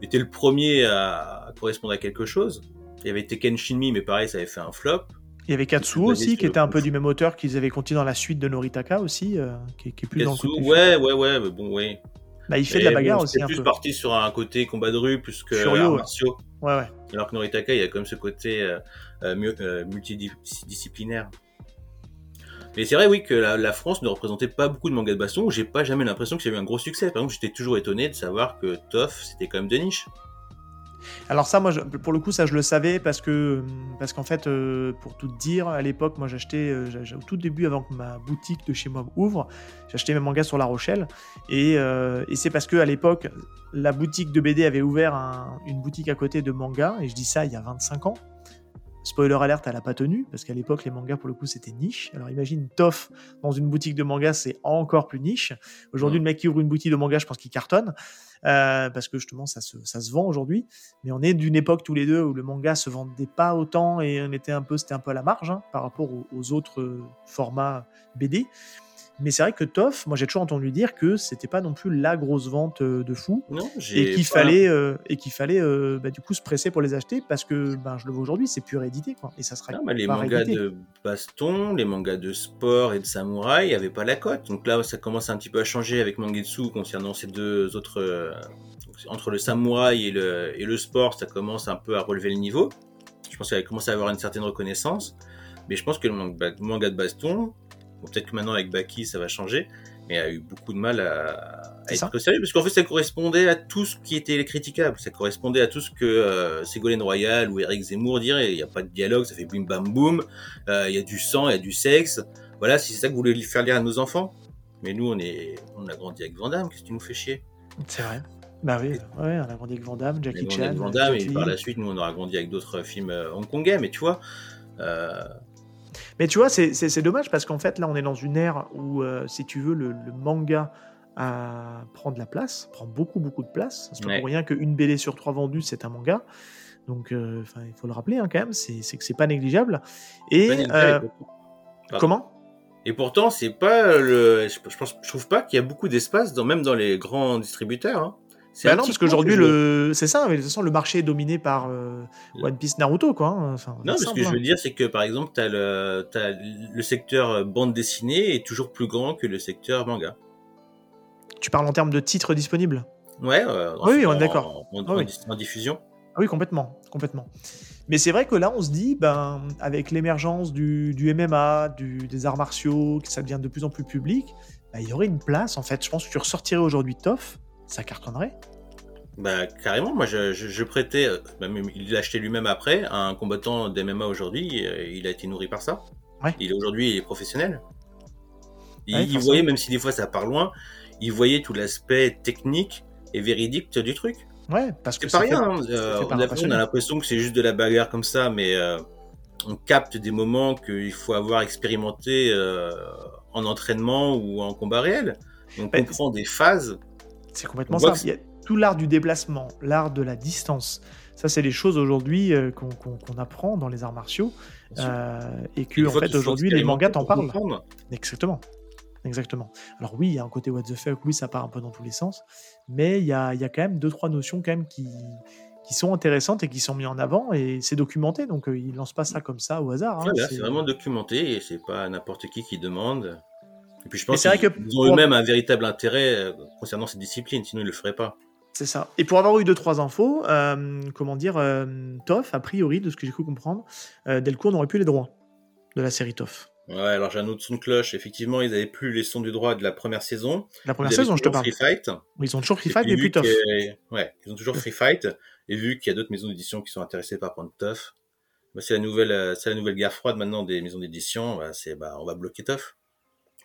été le premier à correspondre à quelque chose. Il y avait Tekken Shinmi, mais pareil, ça avait fait un flop. il y avait Katsuo aussi qui était un peu du même auteur qu'ils avaient continué dans la suite de Noritaka aussi euh, qui, est- qui est plus dans le ouais, ouais, ouais, mais bon, ouais. bah, il fait de la bagarre bon, aussi un plus peu parti sur un côté combat de rue plus que Furio, arts ouais. martiaux. ouais ouais Alors que Noritaka, il y a quand même ce côté euh, euh, mu- multidisciplinaire. Mais c'est vrai, oui, que la, la France ne représentait pas beaucoup de mangas de baston. J'ai pas jamais l'impression que ça a eu un gros succès. Par exemple, j'étais toujours étonné de savoir que TOF, c'était quand même de niche. Alors ça, moi, pour le coup, ça je le savais parce que parce qu'en fait, euh, pour tout dire, à l'époque, moi, j'achetais euh, au tout début, avant que ma boutique de chez moi ouvre, j'achetais mes mangas sur La Rochelle, et, euh, c'est parce que à l'époque, la boutique de BD avait ouvert un- une boutique à côté de manga, et je dis ça il y a 25 ans. Spoiler alerte, elle a pas tenu, parce qu'à l'époque, les mangas, pour le coup, c'était niche. Alors imagine, Toff, dans une boutique de manga, c'est encore plus niche. Aujourd'hui, Ouais. le mec qui ouvre une boutique de manga, je pense qu'il cartonne, euh, parce que justement, ça se, ça se vend aujourd'hui. Mais on est d'une époque tous les deux où le manga se vendait pas autant et on était un peu, c'était un peu à la marge hein, par rapport aux, aux autres euh, formats BD. Mais c'est vrai que Toff, moi j'ai toujours entendu dire que c'était pas non plus la grosse vente euh, de fou Non, et qu'il fallait euh, et qu'il fallait euh, bah, du coup se presser pour les acheter parce que ben je le vois aujourd'hui, c'est plus réédité quoi et ça sera Non, les mangas réédité. de baston, les mangas de sport et de samouraï, avait pas la cote. Donc là, ça commence un petit peu à changer avec Mangetsu concernant ces deux autres. euh, entre le samouraï et le, et le sport, ça commence un peu à relever le niveau. Je pense qu'elle commence à avoir une certaine reconnaissance. Mais je pense que le manga de baston, bon, peut-être que maintenant avec Baki, ça va changer, mais a eu beaucoup de mal à, à être sérieux parce qu'en fait, ça correspondait à tout ce qui était critiquable. Ça correspondait à tout ce que euh, Ségolène Royal ou Eric Zemmour diraient. Il n'y a pas de dialogue, ça fait bim bam boum. Euh, Il y a du sang, il y a du sexe. Voilà, si c'est ça que vous voulez faire lire à nos enfants. Mais nous, on est, on a grandi avec Van Damme. Qu'est-ce que tu nous fais chier? C'est vrai. Bah oui, ouais, on a grandi avec Van Damme, On a Jackie Chan, avec Van Damme et par la suite, nous, on aura grandi avec d'autres films euh, hongkongais. Mais tu vois, euh, Mais tu vois, c'est- dommage parce qu'en fait, là, on est dans une ère où, euh, si tu veux, le, le manga a- prend de la place, prend beaucoup, beaucoup de place. C'est pas Ouais. pour rien qu'une BD sur trois vendue, c'est un manga. Donc, euh, il faut le rappeler hein, quand même, c'est que c'est pas négligeable. Et négligeable, euh, comment? Et pourtant, c'est pas le. Je, je pense, je trouve pas qu'il y a beaucoup d'espace, dans, même dans les grands distributeurs. Hein. C'est Bah non, parce qu'aujourd'hui, que je- le... c'est ça, mais de toute façon, le marché est dominé par euh, One Piece Naruto, quoi. hein. Enfin, Non, ce que je hein. veux dire, c'est que par exemple, t'as le, t'as le secteur euh, bande dessinée est toujours plus grand que le secteur manga. Tu parles en termes de titres disponibles? Ouais, euh, en- Oui, on est en- d'accord. En, en- Ah oui. en diffusion. Ah oui, complètement, complètement. Mais c'est vrai que là, on se dit, ben, avec l'émergence du, du MMA, du- des arts martiaux, que ça devient de plus en plus public, ben, il y aurait une place, en fait. Je pense que tu ressortirais aujourd'hui Toff, ça cartonnerait? Bah carrément, moi je, je, je prêtais, euh, bah, il l'a acheté lui-même après, à un combattant d'MMA aujourd'hui, euh, il a été nourri par ça. Ouais. Il est aujourd'hui il est professionnel. Il, Ouais, il forcément. voyait, même si des fois ça part loin, il voyait tout l'aspect technique et véridique du truc. Ouais, parce que C'est pas fait- rien. hein. Euh, on, a, on passionné. a l'impression que c'est juste de la bagarre comme ça, mais euh, on capte des moments qu'il faut avoir expérimenté euh, en entraînement ou en combat réel. On Ben, comprend des phases. C'est complètement ça. Il y a tout l'art du déplacement, l'art de la distance. Ça, c'est les choses aujourd'hui euh, qu'on apprend dans les arts martiaux. euh, et que, en fait, aujourd'hui, les mangas t'en parlent. Exactement. Exactement. Alors oui, il y a un côté what the fuck, oui, ça part un peu dans tous les sens, mais il y a, y a quand même deux, trois notions quand même qui, qui sont intéressantes et qui sont mis en avant et c'est documenté. Donc euh, ils lancent pas ça comme ça au hasard. hein, Voilà, c'est vraiment documenté et c'est pas n'importe qui qui demande. Et puis je pense qu'ils ont eux-mêmes un véritable intérêt euh, concernant cette discipline, sinon ils le feraient pas. C'est ça. Et pour avoir eu deux trois infos, euh, comment dire, euh, Toff, a priori, de ce que j'ai cru comprendre, euh, Delcourt n'aurait plus les droits de la série Toff. Ouais, alors j'ai un autre son de cloche. Effectivement, ils avaient plus les sons du droit de la première saison. La première Ils saison, je te parle. Free Fight. Ils ont toujours Free Fight, mais plus Toff. Ouais, ils ont toujours Free Fight. Et vu qu'il y a d'autres maisons d'édition qui sont intéressées par prendre Toff, bah, c'est la nouvelle, c'est la nouvelle guerre froide maintenant des maisons d'édition. Bah, c'est, bah, on va bloquer Toff.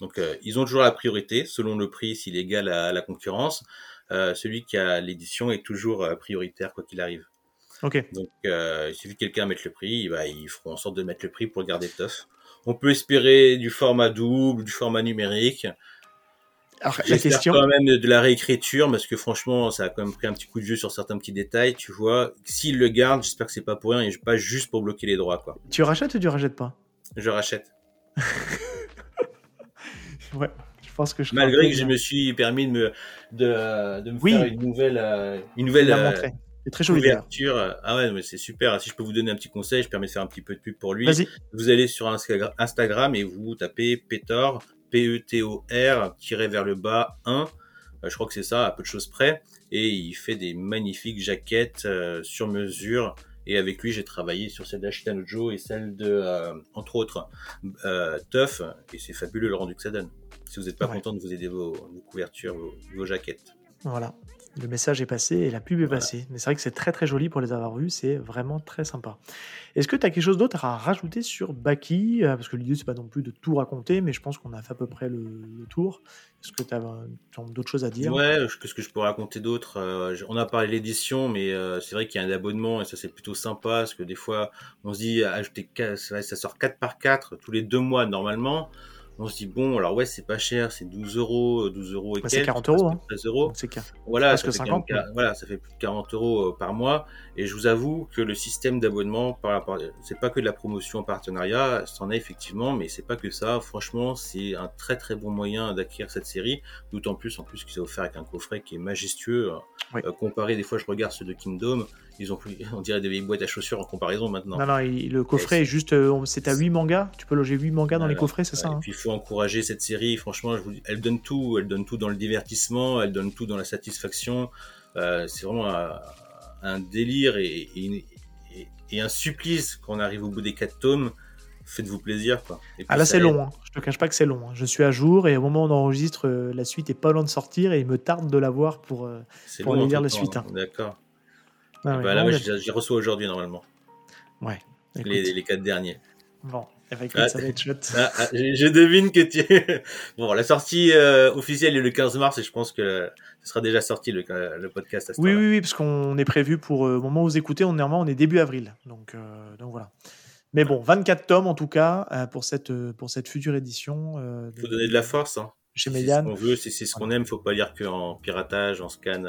Donc, euh, ils ont toujours la priorité selon le prix s'il est égal à, la concurrence. Euh, celui qui a l'édition est toujours euh, prioritaire quoi qu'il arrive. Ok. Donc, euh, il suffit que quelqu'un mette le prix, bah, ils feront en sorte de mettre le prix pour garder Toff. On peut espérer du format double, du format numérique. Alors la question. quand même de la réécriture parce que franchement, ça a quand même pris un petit coup de jeu sur certains petits détails. Tu vois, s'ils le gardent, j'espère que c'est pas pour rien et pas juste pour bloquer les droits, quoi. Tu rachètes ou tu rachètes pas? Je rachète. Ouais. Je pense que je. Malgré que je me suis permis de me, de, de me Oui. faire une nouvelle, euh, une nouvelle euh. C'est très joli. couverture. Ah ouais, mais c'est super. Si je peux vous donner un petit conseil, je permets de faire un petit peu de pub pour lui. Vas-y. Vous allez sur Insta- Instagram et vous tapez Petor, P-E-T-O-R, tiré vers le bas 1. Euh, je crois que c'est ça, à peu de choses près. Et il fait des magnifiques jaquettes euh, sur mesure. Et avec lui, j'ai travaillé sur celle d'Ashitano Joe et celle de, euh, entre autres, euh, Tuff. Et c'est fabuleux le rendu que ça donne. Si vous n'êtes pas Ouais. content de vous aider vos, vos couvertures, vos, vos jaquettes. Voilà. Le message est passé et la pub est Voilà. passée. Mais c'est vrai que c'est très très joli pour les avoir vus, c'est vraiment très sympa. Est-ce que tu as quelque chose d'autre à rajouter sur Baki? Euh, Parce que l'idée, c'est pas non plus de tout raconter, mais je pense qu'on a fait à peu près le, le tour. Est-ce que tu as d'autres choses à dire? Ouais, qu'est-ce que je peux raconter d'autre? Euh, On a parlé de l'édition, mais euh, c'est vrai qu'il y a un abonnement et ça c'est plutôt sympa parce que des fois on se dit qua- ça ça sort 4 par 4 tous les deux mois normalement. On se dit bon alors ouais c'est pas cher, c'est 12 euros, 12 euros et Bah, c'est quelques, 40 euros, presque 13 euros. C'est. Voilà, ça fait 50, 40, voilà, ça fait plus de 40 euros euh, par mois. Et je vous avoue que le système d'abonnement, par rapport, c'est pas que de la promotion en partenariat, c'en est effectivement, mais c'est pas que ça. Franchement, c'est un très très bon moyen d'acquérir cette série, d'autant plus en plus qu'il est offert avec un coffret qui est majestueux. Oui. Euh, comparé, des fois, je regarde ceux de Kingdom, ils ont plus, on dirait des vieilles boîtes à chaussures en comparaison maintenant. Non, non, il- le coffret Et est juste. euh, c'est à 8 mangas. Tu peux loger 8 mangas dans les coffrets, c'est ça Et hein puis il faut encourager cette série. Franchement, je vous dis, elle donne tout. Elle donne tout dans le divertissement. Elle donne tout dans la satisfaction. Euh, c'est vraiment un, un délire et, un supplice quand on arrive au bout des quatre tomes. Faites-vous plaisir, quoi. Et puis, Ah là, c'est long. Hein. Je te cache pas que c'est long. hein. Je suis à jour et au moment où on enregistre, euh, la suite est pas loin de sortir et il me tarde de la voir pour. pour aller lire la suite. D'accord. Ah bah, là, j'y reçois aujourd'hui normalement. Ouais. Les, les quatre derniers. Bon, écoute, Ah, ça va être chouette. Ah, ah, je, je devine que tu. bon, la sortie euh, officielle est le 15 mars et je pense que euh, ce sera déjà sorti le, le podcast à ce Oui, oui, oui, parce qu'on est prévu pour euh, au moment où vous écoutez, on est on est début avril, donc euh, donc voilà. Mais bon, 24 tomes en tout cas euh, pour cette euh, pour cette future édition. euh, Faut donner de la force. Hein. Chez Si c'est ce qu'on veut, si c'est ce qu'on aime, faut pas lire qu'en piratage, en scan.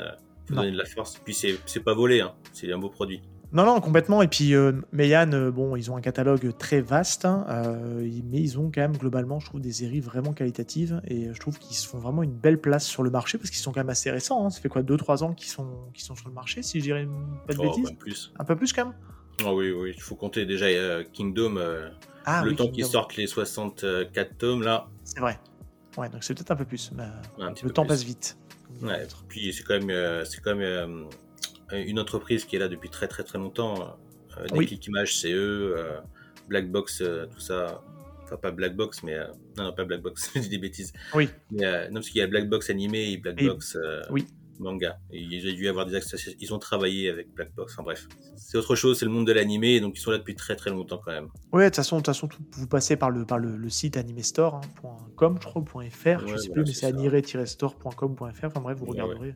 Faut Non. donner de la force. Puis c'est pas volé, hein. c'est un beau produit. Non, non, complètement. Et puis euh, Meian, euh, bon, ils ont un catalogue très vaste, hein, euh, mais ils ont quand même globalement, je trouve, des séries vraiment qualitatives et je trouve qu'ils se font vraiment une belle place sur le marché parce qu'ils sont quand même assez récents. hein. Ça fait quoi, 2-3 ans qu'ils sont qu'ils sont sur le marché, si je dirais pas de Oh, bêtises. même plus. Un peu plus quand même. Ah oui, oui, il faut compter déjà euh, Kingdom. Ah le oui, temps qu'ils sortent les 64 tomes là. C'est vrai. Ouais, donc c'est peut-être un peu plus. mais, le temps plus. passe vite. Ouais, puis c'est quand même, euh, c'est quand même euh, une entreprise qui est là depuis très très très longtemps. Euh, Oui. Déclic Image, c'est eux. Black Box, tout ça. Enfin, pas Black Box, mais. euh, non, non, pas Black Box, je dis des bêtises. Oui. Mais, non, parce qu'il y a Black Box animé et Black Et- Box oui. Manga. Et ils ont dû avoir des associations. Ils ont travaillé avec Black Box. Enfin bref. C'est autre chose, c'est le monde de l'animé. Donc ils sont là depuis très très longtemps quand même. Ouais, de toute façon, de toute façon, tout- vous passez par le, par le, le site animestore.com, je crois, .fr, je Ouais, sais voilà, plus, mais c'est animé-store.com.fr. Enfin bref, vous Ouais, regarderez.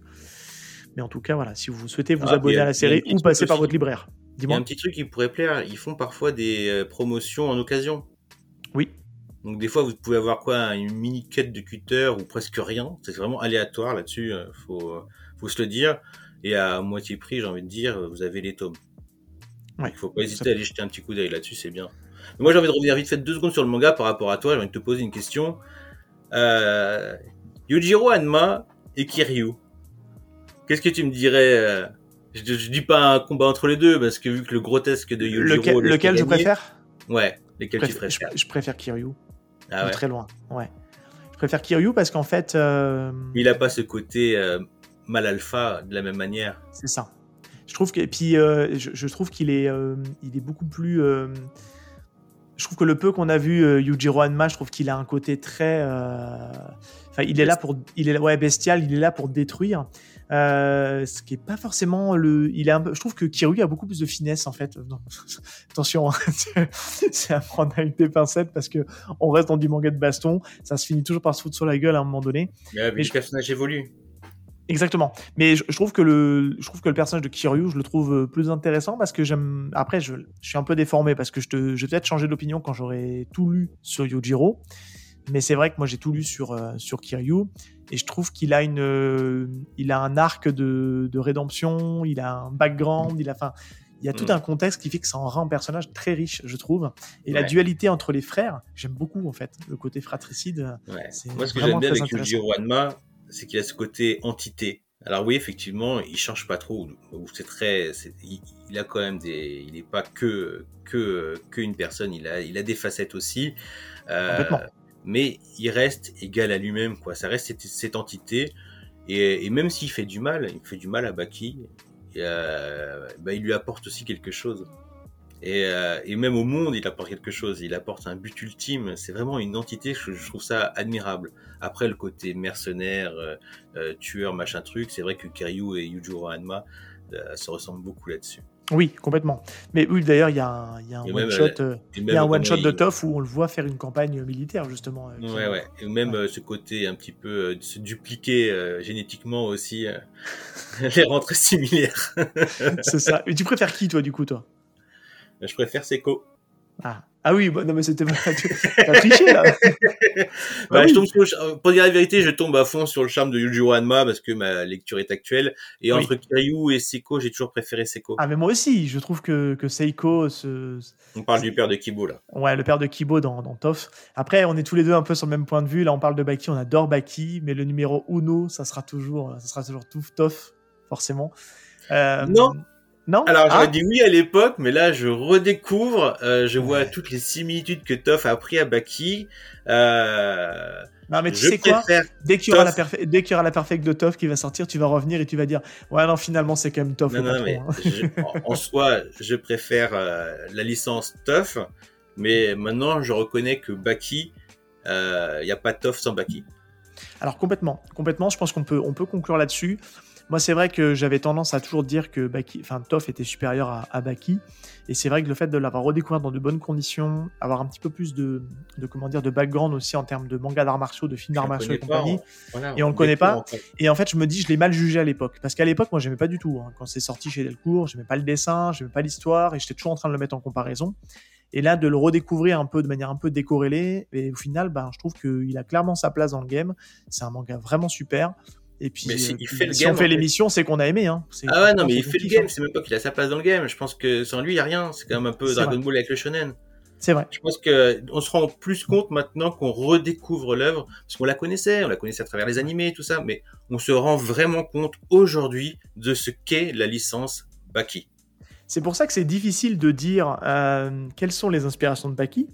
Mais en tout cas, voilà, si vous souhaitez vous Ah, abonner il y a- à la il y a série ou passer par aussi. votre libraire. Il y a un petit truc qui pourrait plaire. Ils font parfois des euh, promotions en occasion. Donc des fois, vous pouvez avoir quoi Une mini cut de cutter ou presque rien. C'est vraiment aléatoire là-dessus. euh, Faut, euh, faut se le dire. Et à moitié prix, j'ai envie de dire, vous avez les tomes. Ouais. Il faut pas hésiter à aller jeter un petit coup d'œil là-dessus, c'est bien. Mais moi, j'ai envie de revenir vite fait deux secondes sur le manga par rapport à toi. J'ai envie de te poser une question. Euh, Yujiro Hanma et Kiryu. Qu'est-ce que tu me dirais euh, Je, je dis pas un combat entre les deux parce que vu que le grotesque de Yujiro. Lequel, le lequel je préfère? Ouais, lesquels Je tu préfère- préfères? je, je préfère Kiryu. Ah ouais. Très loin. Ouais. Je préfère Kiryu parce qu'en fait. euh, Il a pas ce côté euh, mal alpha de la même manière. C'est ça. Je trouve que et puis euh, je, je trouve qu'il est il est beaucoup plus je trouve que le peu qu'on a vu euh, Yujiro Hanma, je trouve qu'il a un côté très euh, enfin il est là pour il est ouais bestial, il est là pour détruire. Euh, ce qui est pas forcément le il est un je trouve que Kiryu a beaucoup plus de finesse en fait. Non. Attention, hein. c'est à prendre avec des pincettes parce que on reste dans du manga de baston, ça se finit toujours par se foutre sur la gueule à un moment donné. Mais, euh, Mais le je- personnage évolue. Exactement. Mais je, je trouve que le, je trouve que le personnage de Kiryu, je le trouve euh, plus intéressant parce que j'aime. Après, je, je suis un peu déformé parce que je, te, je vais peut-être changer d'opinion quand j'aurai tout lu sur Yojiro. Mais c'est vrai que moi j'ai tout lu sur, euh, sur Kiryu et je trouve qu'il a une, euh, il a un arc de, de rédemption, il a un background, il a, enfin, il y a tout Mm. un contexte qui fait que ça en rend un personnage très riche, je trouve. Et la dualité entre les frères, j'aime beaucoup en fait, le côté fratricide. Ouais. C'est Moi, ce que j'aime bien avec. Yujiro Hanma, c'est qu'il a ce côté entité. Alors oui, effectivement, il change pas trop. ou C'est très, c'est- il, il a quand même des, il n'est pas que que que une personne. Il a, il a des facettes aussi. Euh, mais il reste égal à lui-même, quoi. Ça reste cette, cette entité. Et, et même s'il fait du mal, il fait du mal à Baki. Et, euh, bah, il lui apporte aussi quelque chose. Et, euh, et même au monde, il apporte quelque chose. Il apporte un but ultime. C'est vraiment une entité. Je, je trouve ça admirable. Après, le côté mercenaire, euh, euh, tueur, machin truc, c'est vrai que Kiryu et Yujiro Hanma se ressemblent beaucoup là-dessus. Oui, complètement. Mais oui, d'ailleurs, il y a un, y a un Et one même, shot. Et Il y a un même one shot comment de Toff où on le voit faire une campagne militaire justement. qui- Ouais, ouais. Et même ce côté un petit peu se dupliquer génétiquement aussi, les rend très similaires. C'est ça. Et tu préfères qui toi du coup toi? Je préfère Seiko. ah. ah oui, bah, non mais c'était pas. triché là. Bah, Bah je oui. tombe sur le ch- Pour dire la vérité, je tombe à fond sur le charme de Yujiro Hanma parce que ma lecture est actuelle. Et Oui. entre Kiryu et Seiko, j'ai toujours préféré Seiko. Ah mais moi aussi, je trouve que, que Seiko, ce... On parle du père de Kibo là. ouais, le père de Kibo dans, dans Toff. Après, on est tous les deux un peu sur le même point de vue. Là, on parle de Baki, on adore Baki, mais le numéro Uno, ça sera toujours, ça sera toujours tout Toff, forcément. Euh, Non. Non? Alors Ah, j'aurais dit oui à l'époque, mais là je redécouvre, euh, je vois toutes les similitudes que Toff a appris à Baki. Euh, non mais tu je sais quoi? Dès qu'il y aura la Toff. perfe- dès qu'il y aura la perfect de Toff qui va sortir, tu vas revenir et tu vas dire ouais non finalement c'est quand même Toff Non, non, mais hein. je- en- en soi, je préfère euh, la licence Toff, mais maintenant je reconnais que Baki, il n'y a pas Toff sans Baki. Alors complètement, complètement. Je pense qu'on peut, on peut conclure là-dessus. Moi, c'est vrai que j'avais tendance à toujours dire que Baki, enfin Toff était supérieur à, à Baki, et c'est vrai que le fait de l'avoir redécouvert dans de bonnes conditions, avoir un petit peu plus de, de comment dire, de background aussi en termes de manga d'arts martiaux, de films d'arts On martiaux et pas, compagnie. on- voilà, Et on le découvre connaît pas. Et en fait, je me dis, je l'ai mal jugé à l'époque, parce qu'à l'époque, moi, j'aimais pas du tout. hein. Quand c'est sorti chez Delcourt, j'aimais pas le dessin, j'aimais pas l'histoire, et j'étais toujours en train de le mettre en comparaison. Et là, de le redécouvrir un peu de manière un peu décorrélée, et au final, ben, je trouve qu'il a clairement sa place dans le game. C'est un manga vraiment super. Et puis, Mais si- euh, il puis, fait le si game, on fait l'émission, c'est qu'on a aimé. Hein. Ah ouais, non, mais il qu'on fait le game, hein. c'est même pas qu'il a sa place dans le game. Je pense que sans lui, il n'y a rien. C'est quand même un peu Dragon vrai. Ball avec le shonen. C'est vrai. Je pense que on se rend plus compte maintenant qu'on redécouvre l'œuvre, parce qu'on la connaissait, on la connaissait à travers les animés et tout ça, mais on se rend vraiment compte aujourd'hui de ce qu'est la licence Baki. C'est pour ça que c'est difficile de dire euh, quelles sont les inspirations de Baki,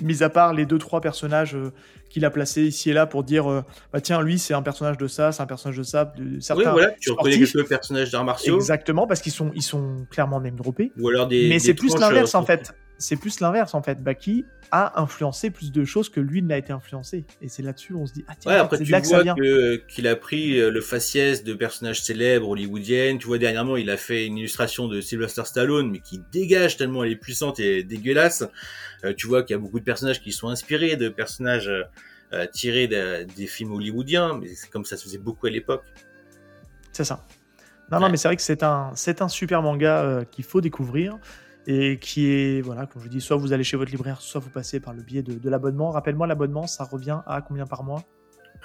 mis à part les deux trois personnages euh, qu'il a placés ici et là pour dire euh, bah tiens lui c'est un personnage de ça, c'est un personnage de ça, de certains oui, voilà, tu reconnais quelques personnages d'arts martiaux, Exactement parce qu'ils sont ils sont clairement name droppés. ou alors des. Mais c'est plus tranches, l'inverse euh, en fait. C'est plus l'inverse en fait. Baki a influencé plus de choses que lui n'a été influencé. Et c'est là-dessus on se dit ah tiens Ouais, après tu là vois que- qu'il a pris euh, le faciès de personnages célèbres hollywoodiennes. Tu vois dernièrement, il a fait une illustration de Sylvester Stallone, mais qui dégage tellement elle est puissante et dégueulasse. Euh, tu vois qu'il y a beaucoup de personnages qui sont inspirés de personnages euh, tirés de- des films hollywoodiens, mais c'est comme ça se faisait beaucoup à l'époque. C'est ça. Non, non, mais c'est vrai que c'est un, c'est un super manga euh, qu'il faut découvrir et qui est, voilà, comme je dis, soit vous allez chez votre libraire, soit vous passez par le biais de, de l'abonnement. Rappelle-moi, l'abonnement, ça revient à combien par mois?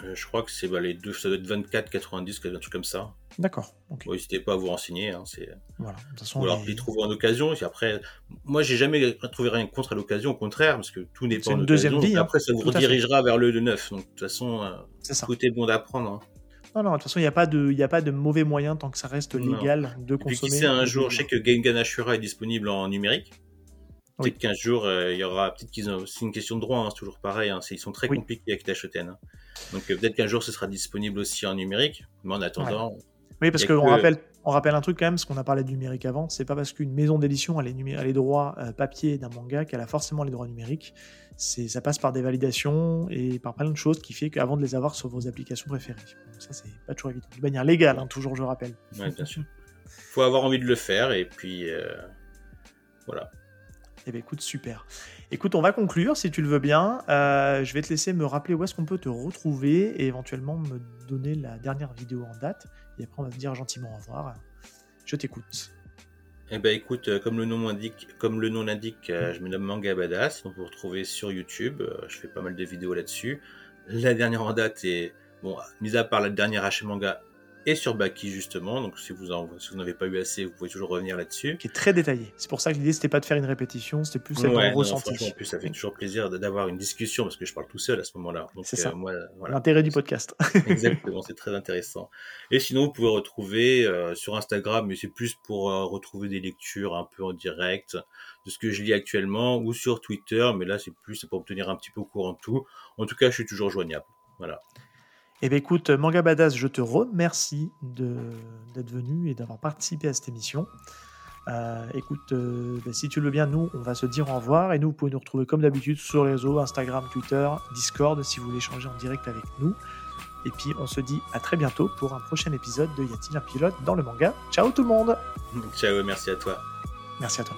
Euh, je crois que c'est bah, les deux, ça doit être 24, 90, un truc comme ça. D'accord. Bon, N'hésitez pas à vous renseigner. Hein, c'est... Voilà. De toute façon, Ou alors les- les trouver en occasion. Et après, moi, j'ai jamais trouvé rien contre à l'occasion, au contraire, parce que tout n'est pas en une deuxième occasion. vie, hein. Après, ça vous redirigera vers le de neuf. Donc, de toute façon, euh, c'est ça. tout est bon d'apprendre. hein. Non, non, de toute façon, il n'y a, pas de- y a pas de mauvais moyen tant que ça reste Non. légal de Et puis consommer. qui sait, un jour, je sais que Gengan Ashura est disponible en numérique. Oui. Peut-être qu'un jour, euh, il y aura, peut-être qu'ils ont, c'est une question de droit, hein, c'est toujours pareil, hein, ils sont très Oui. compliqués avec Dashoten. hein. Donc euh, peut-être qu'un jour ce sera disponible aussi en numérique, mais en attendant, Oui, parce qu'on que- rappelle, on rappelle un truc quand même, parce qu'on a parlé du numérique avant, c'est pas parce qu'une maison d'édition a les, numé- a les droits euh, papier d'un manga qu'elle a forcément les droits numériques. Ça passe par des validations et par plein de choses qui fait qu'avant de les avoir sur vos applications préférées. Donc ça, c'est pas toujours évident. De manière légale, hein, toujours, je rappelle. ouais, bien sûr. Faut avoir envie de le faire, et puis euh, voilà. Eh bien, écoute, super. Écoute, on va conclure si tu le veux bien. Euh, je vais te laisser me rappeler où est-ce qu'on peut te retrouver et éventuellement me donner la dernière vidéo en date. Et après, on va se dire gentiment au revoir. Je t'écoute. Eh ben écoute, euh, comme le nom indique, comme le nom l'indique, je me nomme Manga Badass, donc vous retrouvez sur YouTube. euh, je fais pas mal de vidéos là-dessus. La dernière en date est bon, mis à part la dernière H manga et sur Baki justement. Donc si vous en, si vous n'avez pas eu assez, vous pouvez toujours revenir là-dessus. Qui est très détaillé. C'est pour ça que l'idée, c'était pas de faire une répétition, c'était plus Ouais, non, ressenti. en plus, ça fait toujours plaisir d'avoir une discussion parce que je parle tout seul à ce moment-là. Donc, C'est ça. euh, moi, voilà. L'intérêt du podcast. Exactement, c'est très intéressant. Et sinon, vous pouvez retrouver euh, sur Instagram, mais c'est plus pour euh, retrouver des lectures un peu en direct de ce que je lis actuellement, ou sur Twitter, mais là, c'est plus pour obtenir un petit peu au courant de tout. En tout cas, je suis toujours joignable. Voilà. Eh bien, écoute, Manga Badass, je te remercie de- d'être venu et d'avoir participé à cette émission. Euh, écoute, euh, ben, si tu le veux bien, nous, on va se dire au revoir. Et nous, vous pouvez nous retrouver comme d'habitude sur les réseaux Instagram, Twitter, Discord, si vous voulez échanger en direct avec nous. Et puis, on se dit à très bientôt pour un prochain épisode de Y a-t-il un pilote dans le manga? Ciao tout le monde Ciao, merci à toi. Merci à toi.